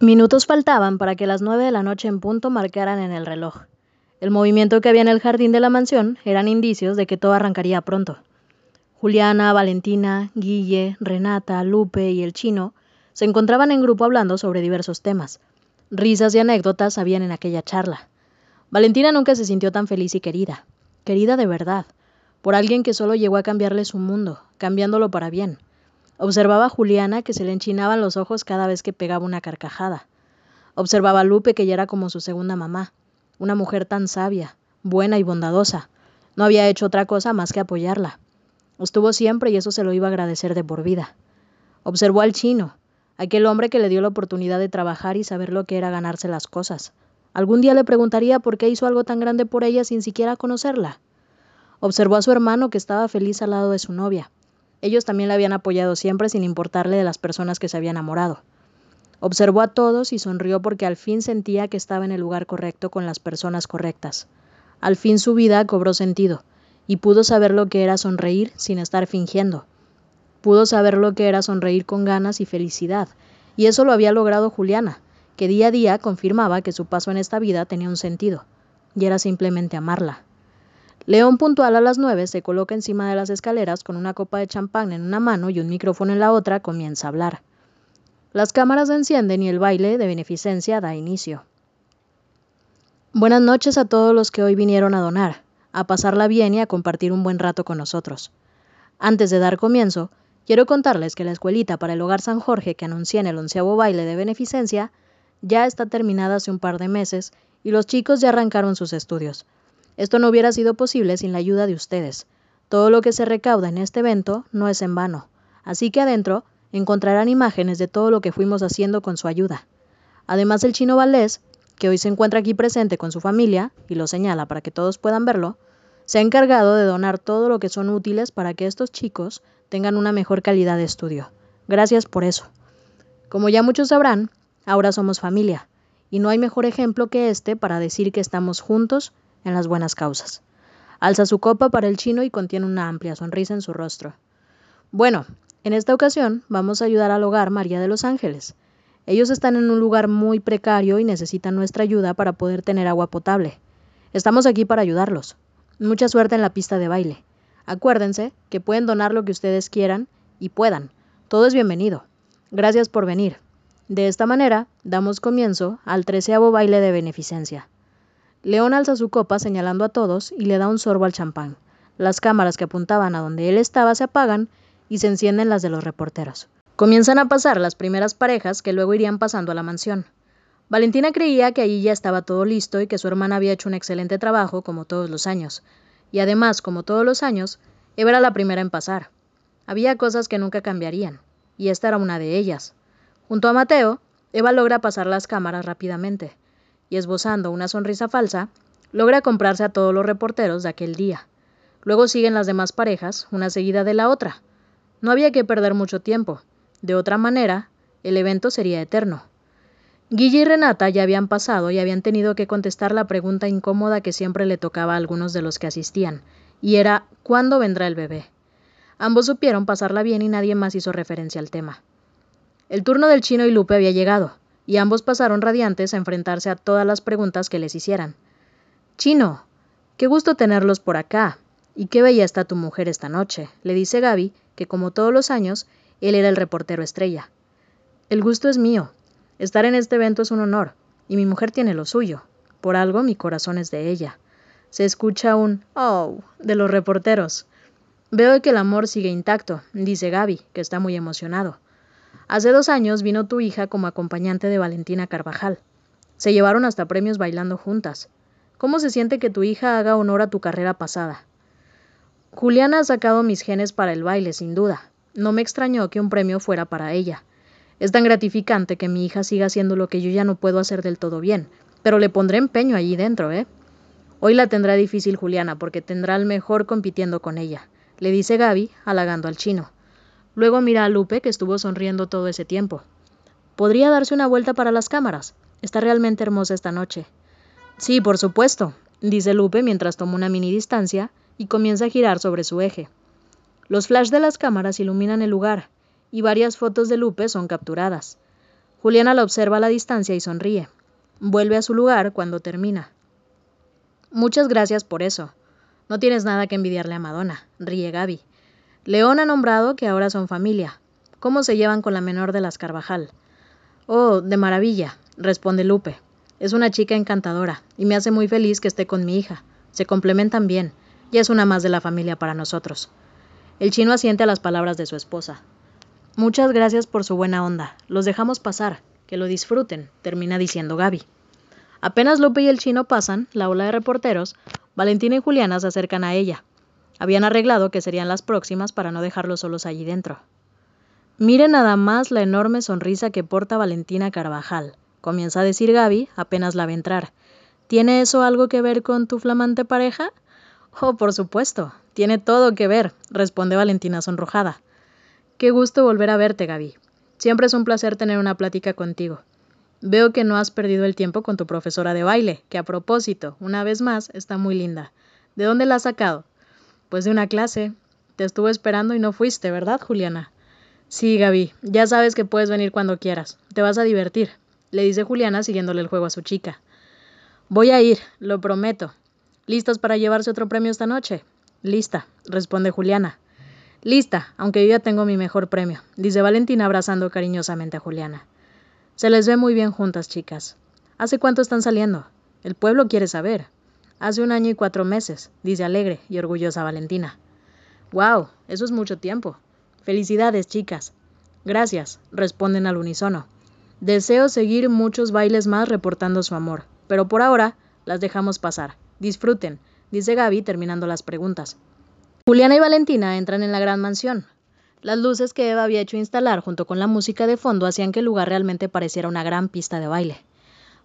Minutos faltaban para que las nueve de la noche en punto marcaran en el reloj. El movimiento que había en el jardín de la mansión eran indicios de que todo arrancaría pronto. Juliana, Valentina, Guille, Renata, Lupe y el chino se encontraban en grupo hablando sobre diversos temas. Risas y anécdotas habían en aquella charla. Valentina nunca se sintió tan feliz y querida, querida de verdad, por alguien que solo llegó a cambiarle su mundo, cambiándolo para bien. Observaba a Juliana que se le enchinaban los ojos cada vez que pegaba una carcajada. Observaba a Lupe que ya era como su segunda mamá, una mujer tan sabia, buena y bondadosa. No había hecho otra cosa más que apoyarla. Estuvo siempre y eso se lo iba a agradecer de por vida. Observó al chino, aquel hombre que le dio la oportunidad de trabajar y saber lo que era ganarse las cosas. Algún día le preguntaría por qué hizo algo tan grande por ella sin siquiera conocerla. Observó a su hermano que estaba feliz al lado de su novia. Ellos también le habían apoyado siempre sin importarle de las personas que se había enamorado. Observó a todos y sonrió porque al fin sentía que estaba en el lugar correcto con las personas correctas. Al fin su vida cobró sentido, y pudo saber lo que era sonreír sin estar fingiendo. Pudo saber lo que era sonreír con ganas y felicidad, y eso lo había logrado Juliana, que día a día confirmaba que su paso en esta vida tenía un sentido, y era simplemente amarla. León puntual a las nueve se coloca encima de las escaleras con una copa de champán en una mano y un micrófono en la otra comienza a hablar. Las cámaras se encienden y el baile de beneficencia da inicio. Buenas noches a todos los que hoy vinieron a donar, a pasarla bien y a compartir un buen rato con nosotros. Antes de dar comienzo, quiero contarles que la escuelita para el Hogar San Jorge que anuncié en el onceavo baile de beneficencia ya está terminada hace un par de meses y los chicos ya arrancaron sus estudios. Esto no hubiera sido posible sin la ayuda de ustedes. Todo lo que se recauda en este evento no es en vano. Así que adentro encontrarán imágenes de todo lo que fuimos haciendo con su ayuda. Además, el chino Valdés, que hoy se encuentra aquí presente con su familia, y lo señala para que todos puedan verlo, se ha encargado de donar todo lo que son útiles para que estos chicos tengan una mejor calidad de estudio. Gracias por eso. Como ya muchos sabrán, ahora somos familia, y no hay mejor ejemplo que este para decir que estamos juntos en las buenas causas. Alza su copa para el chino y contiene una amplia sonrisa en su rostro. Bueno, en esta ocasión vamos a ayudar al hogar María de los Ángeles. Ellos están en un lugar muy precario y necesitan nuestra ayuda para poder tener agua potable. Estamos aquí para ayudarlos. Mucha suerte en la pista de baile. Acuérdense que pueden donar lo que ustedes quieran y puedan. Todo es bienvenido. Gracias por venir. De esta manera, damos comienzo al treceavo baile de beneficencia. León alza su copa señalando a todos y le da un sorbo al champán. Las cámaras que apuntaban a donde él estaba se apagan y se encienden las de los reporteros. Comienzan a pasar las primeras parejas que luego irían pasando a la mansión. Valentina creía que allí ya estaba todo listo y que su hermana había hecho un excelente trabajo como todos los años. Y además, como todos los años, Eva era la primera en pasar. Había cosas que nunca cambiarían, y esta era una de ellas. Junto a Mateo, Eva logra pasar las cámaras rápidamente, y esbozando una sonrisa falsa, logra comprarse a todos los reporteros de aquel día. Luego siguen las demás parejas, una seguida de la otra. No había que perder mucho tiempo. De otra manera, el evento sería eterno. Guille y Renata ya habían pasado y habían tenido que contestar la pregunta incómoda que siempre le tocaba a algunos de los que asistían, y era ¿cuándo vendrá el bebé? Ambos supieron pasarla bien y nadie más hizo referencia al tema. El turno del chino y Lupe había llegado, y ambos pasaron radiantes a enfrentarse a todas las preguntas que les hicieran. Chino, qué gusto tenerlos por acá. ¿Y qué bella está tu mujer esta noche? le dice Gaby, que como todos los años, él era el reportero estrella. El gusto es mío. Estar en este evento es un honor, y mi mujer tiene lo suyo. Por algo mi corazón es de ella. Se escucha un oh de los reporteros. Veo que el amor sigue intacto, dice Gaby, que está muy emocionado. Hace dos años vino tu hija como acompañante de Valentina Carvajal. Se llevaron hasta premios bailando juntas. ¿Cómo se siente que tu hija haga honor a tu carrera pasada? Juliana ha sacado mis genes para el baile, sin duda. No me extrañó que un premio fuera para ella. Es tan gratificante que mi hija siga haciendo lo que yo ya no puedo hacer del todo bien, pero le pondré empeño allí dentro, ¿eh? Hoy la tendrá difícil Juliana porque tendrá al mejor compitiendo con ella, le dice Gaby, halagando al chino. Luego mira a Lupe, que estuvo sonriendo todo ese tiempo. ¿Podría darse una vuelta para las cámaras? Está realmente hermosa esta noche. Sí, por supuesto, dice Lupe mientras toma una mini distancia y comienza a girar sobre su eje. Los flash de las cámaras iluminan el lugar, y varias fotos de Lupe son capturadas. Juliana la observa a la distancia y sonríe. Vuelve a su lugar cuando termina. Muchas gracias por eso. No tienes nada que envidiarle a Madonna, ríe Gaby. León ha nombrado que ahora son familia. ¿Cómo se llevan con la menor de las Carvajal? Oh, de maravilla, responde Lupe. Es una chica encantadora y me hace muy feliz que esté con mi hija. Se complementan bien y es una más de la familia para nosotros. El chino asiente a las palabras de su esposa. Muchas gracias por su buena onda. Los dejamos pasar. Que lo disfruten, termina diciendo Gaby. Apenas Lupe y el chino pasan, la ola de reporteros, Valentina y Juliana se acercan a ella. Habían arreglado que serían las próximas para no dejarlos solos allí dentro. Mire nada más la enorme sonrisa que porta Valentina Carvajal, comienza a decir Gaby apenas la ve entrar. ¿Tiene eso algo que ver con tu flamante pareja? Oh, por supuesto, tiene todo que ver, responde Valentina sonrojada. Qué gusto volver a verte, Gaby. Siempre es un placer tener una plática contigo. Veo que no has perdido el tiempo con tu profesora de baile, que a propósito, una vez más, está muy linda. ¿De dónde la has sacado? Pues de una clase. Te estuve esperando y no fuiste, ¿verdad, Juliana? Sí, Gaby, ya sabes que puedes venir cuando quieras. Te vas a divertir, le dice Juliana siguiéndole el juego a su chica. Voy a ir, lo prometo. ¿Listas para llevarse otro premio esta noche? Lista, responde Juliana. Lista, aunque yo ya tengo mi mejor premio, dice Valentina abrazando cariñosamente a Juliana. Se les ve muy bien juntas, chicas. ¿Hace cuánto están saliendo? El pueblo quiere saber. Hace un año y cuatro meses, dice alegre y orgullosa Valentina. ¡Wow! Eso es mucho tiempo. Felicidades, chicas. Gracias, responden al unísono. Deseo seguir muchos bailes más reportando su amor, pero por ahora las dejamos pasar. Disfruten, dice Gaby terminando las preguntas. Juliana y Valentina entran en la gran mansión. Las luces que Eva había hecho instalar junto con la música de fondo hacían que el lugar realmente pareciera una gran pista de baile.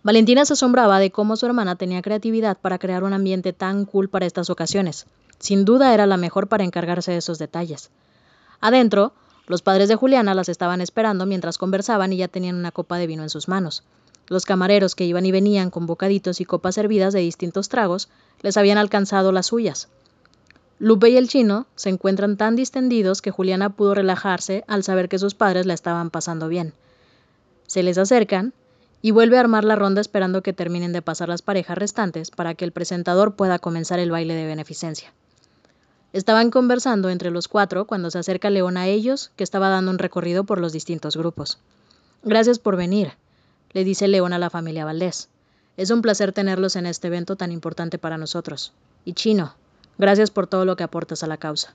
Valentina se asombraba de cómo su hermana tenía creatividad para crear un ambiente tan cool para estas ocasiones. Sin duda era la mejor para encargarse de esos detalles. Adentro, los padres de Juliana las estaban esperando mientras conversaban y ya tenían una copa de vino en sus manos. Los camareros que iban y venían con bocaditos y copas servidas de distintos tragos les habían alcanzado las suyas. Lupe y el chino se encuentran tan distendidos que Juliana pudo relajarse al saber que sus padres la estaban pasando bien. Se les acercan y vuelve a armar la ronda esperando que terminen de pasar las parejas restantes para que el presentador pueda comenzar el baile de beneficencia. Estaban conversando entre los cuatro cuando se acerca León a ellos, que estaba dando un recorrido por los distintos grupos. Gracias por venir, le dice León a la familia Valdés. Es un placer tenerlos en este evento tan importante para nosotros. Y Chino, gracias por todo lo que aportas a la causa.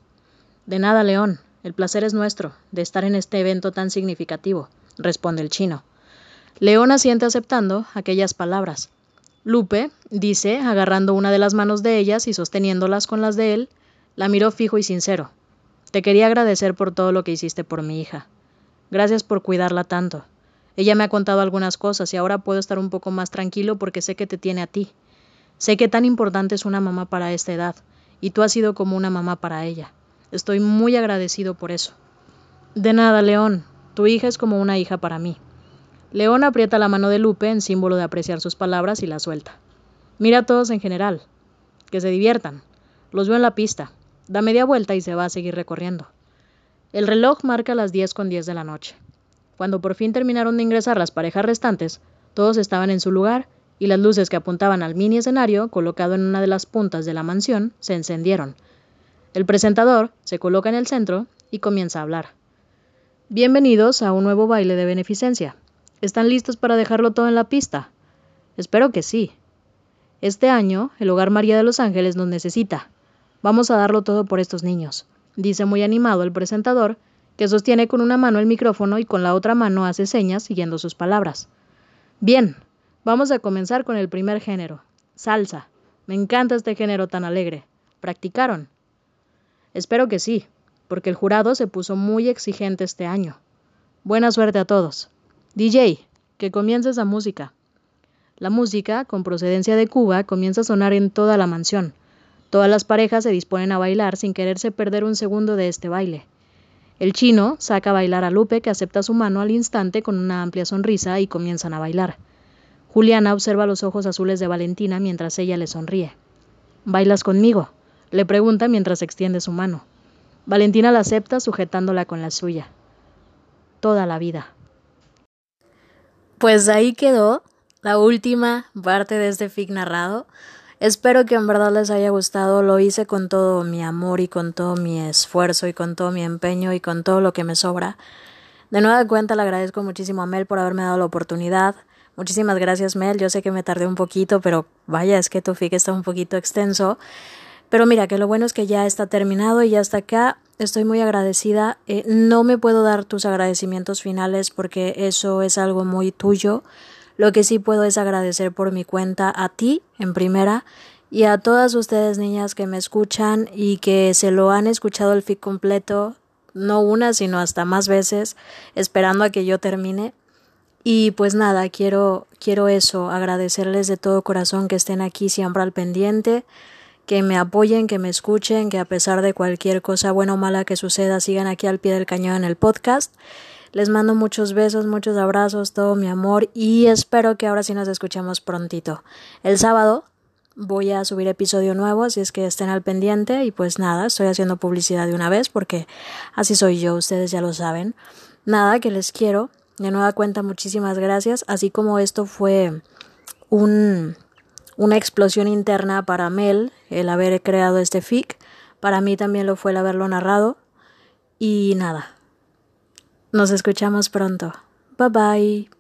De nada, León, el placer es nuestro, de estar en este evento tan significativo, responde el chino. León asiente aceptando aquellas palabras. Lupe, dice, agarrando una de las manos de ellas y sosteniéndolas con las de él, la miró fijo y sincero. Te quería agradecer por todo lo que hiciste por mi hija. Gracias por cuidarla tanto. Ella me ha contado algunas cosas y ahora puedo estar un poco más tranquilo porque sé que te tiene a ti. Sé que tan importante es una mamá para esta edad, y tú has sido como una mamá para ella. Estoy muy agradecido por eso. De nada, León. Tu hija es como una hija para mí. León aprieta la mano de Lupe en símbolo de apreciar sus palabras y la suelta. Mira a todos en general. Que se diviertan. Los veo en la pista. Da media vuelta y se va a seguir recorriendo. El reloj marca las diez con diez de la noche. Cuando por fin terminaron de ingresar las parejas restantes, todos estaban en su lugar y las luces que apuntaban al mini escenario, colocado en una de las puntas de la mansión, se encendieron. El presentador se coloca en el centro y comienza a hablar. Bienvenidos a un nuevo baile de beneficencia. ¿Están listos para dejarlo todo en la pista? Espero que sí. Este año, el Hogar María de los Ángeles nos necesita. Vamos a darlo todo por estos niños, dice muy animado el presentador, que sostiene con una mano el micrófono y con la otra mano hace señas siguiendo sus palabras. Bien, vamos a comenzar con el primer género, salsa. Me encanta este género tan alegre. ¿Practicaron? Espero que sí, porque el jurado se puso muy exigente este año. Buena suerte a todos. DJ, que comience esa música. La música, con procedencia de Cuba, comienza a sonar en toda la mansión. Todas las parejas se disponen a bailar sin quererse perder un segundo de este baile. El chino saca a bailar a Lupe, que acepta su mano al instante con una amplia sonrisa y comienzan a bailar. Juliana observa los ojos azules de Valentina mientras ella le sonríe. ¿Bailas conmigo? le pregunta mientras extiende su mano. Valentina la acepta sujetándola con la suya. Toda la vida. Pues ahí quedó la última parte de este fic narrado. Espero que en verdad les haya gustado. Lo hice con todo mi amor y con todo mi esfuerzo y con todo mi empeño y con todo lo que me sobra. De nueva cuenta le agradezco muchísimo a Mel por haberme dado la oportunidad. Muchísimas gracias Mel. Yo sé que me tardé un poquito, pero vaya, es que tu fic está un poquito extenso. Pero mira, que lo bueno es que ya está terminado y ya está acá. Estoy muy agradecida. Eh, no me puedo dar tus agradecimientos finales porque eso es algo muy tuyo. Lo que sí puedo es agradecer por mi cuenta a ti, en primera, y a todas ustedes niñas que me escuchan y que se lo han escuchado el fic completo, no una, sino hasta más veces, esperando a que yo termine. Y pues nada, quiero, quiero eso, agradecerles de todo corazón que estén aquí siempre al pendiente, que me apoyen, que me escuchen, que a pesar de cualquier cosa buena o mala que suceda, sigan aquí al pie del cañón en el podcast. Les mando muchos besos, muchos abrazos, todo mi amor y espero que ahora sí nos escuchemos prontito. El sábado voy a subir episodio nuevo, así es que estén al pendiente y pues nada, estoy haciendo publicidad de una vez porque así soy yo, ustedes ya lo saben. Nada, que les quiero. De nueva cuenta, muchísimas gracias. Así como esto fue un, una explosión interna para Mel, el haber creado este fic, para mí también lo fue el haberlo narrado. Y nada, nos escuchamos pronto. Bye bye.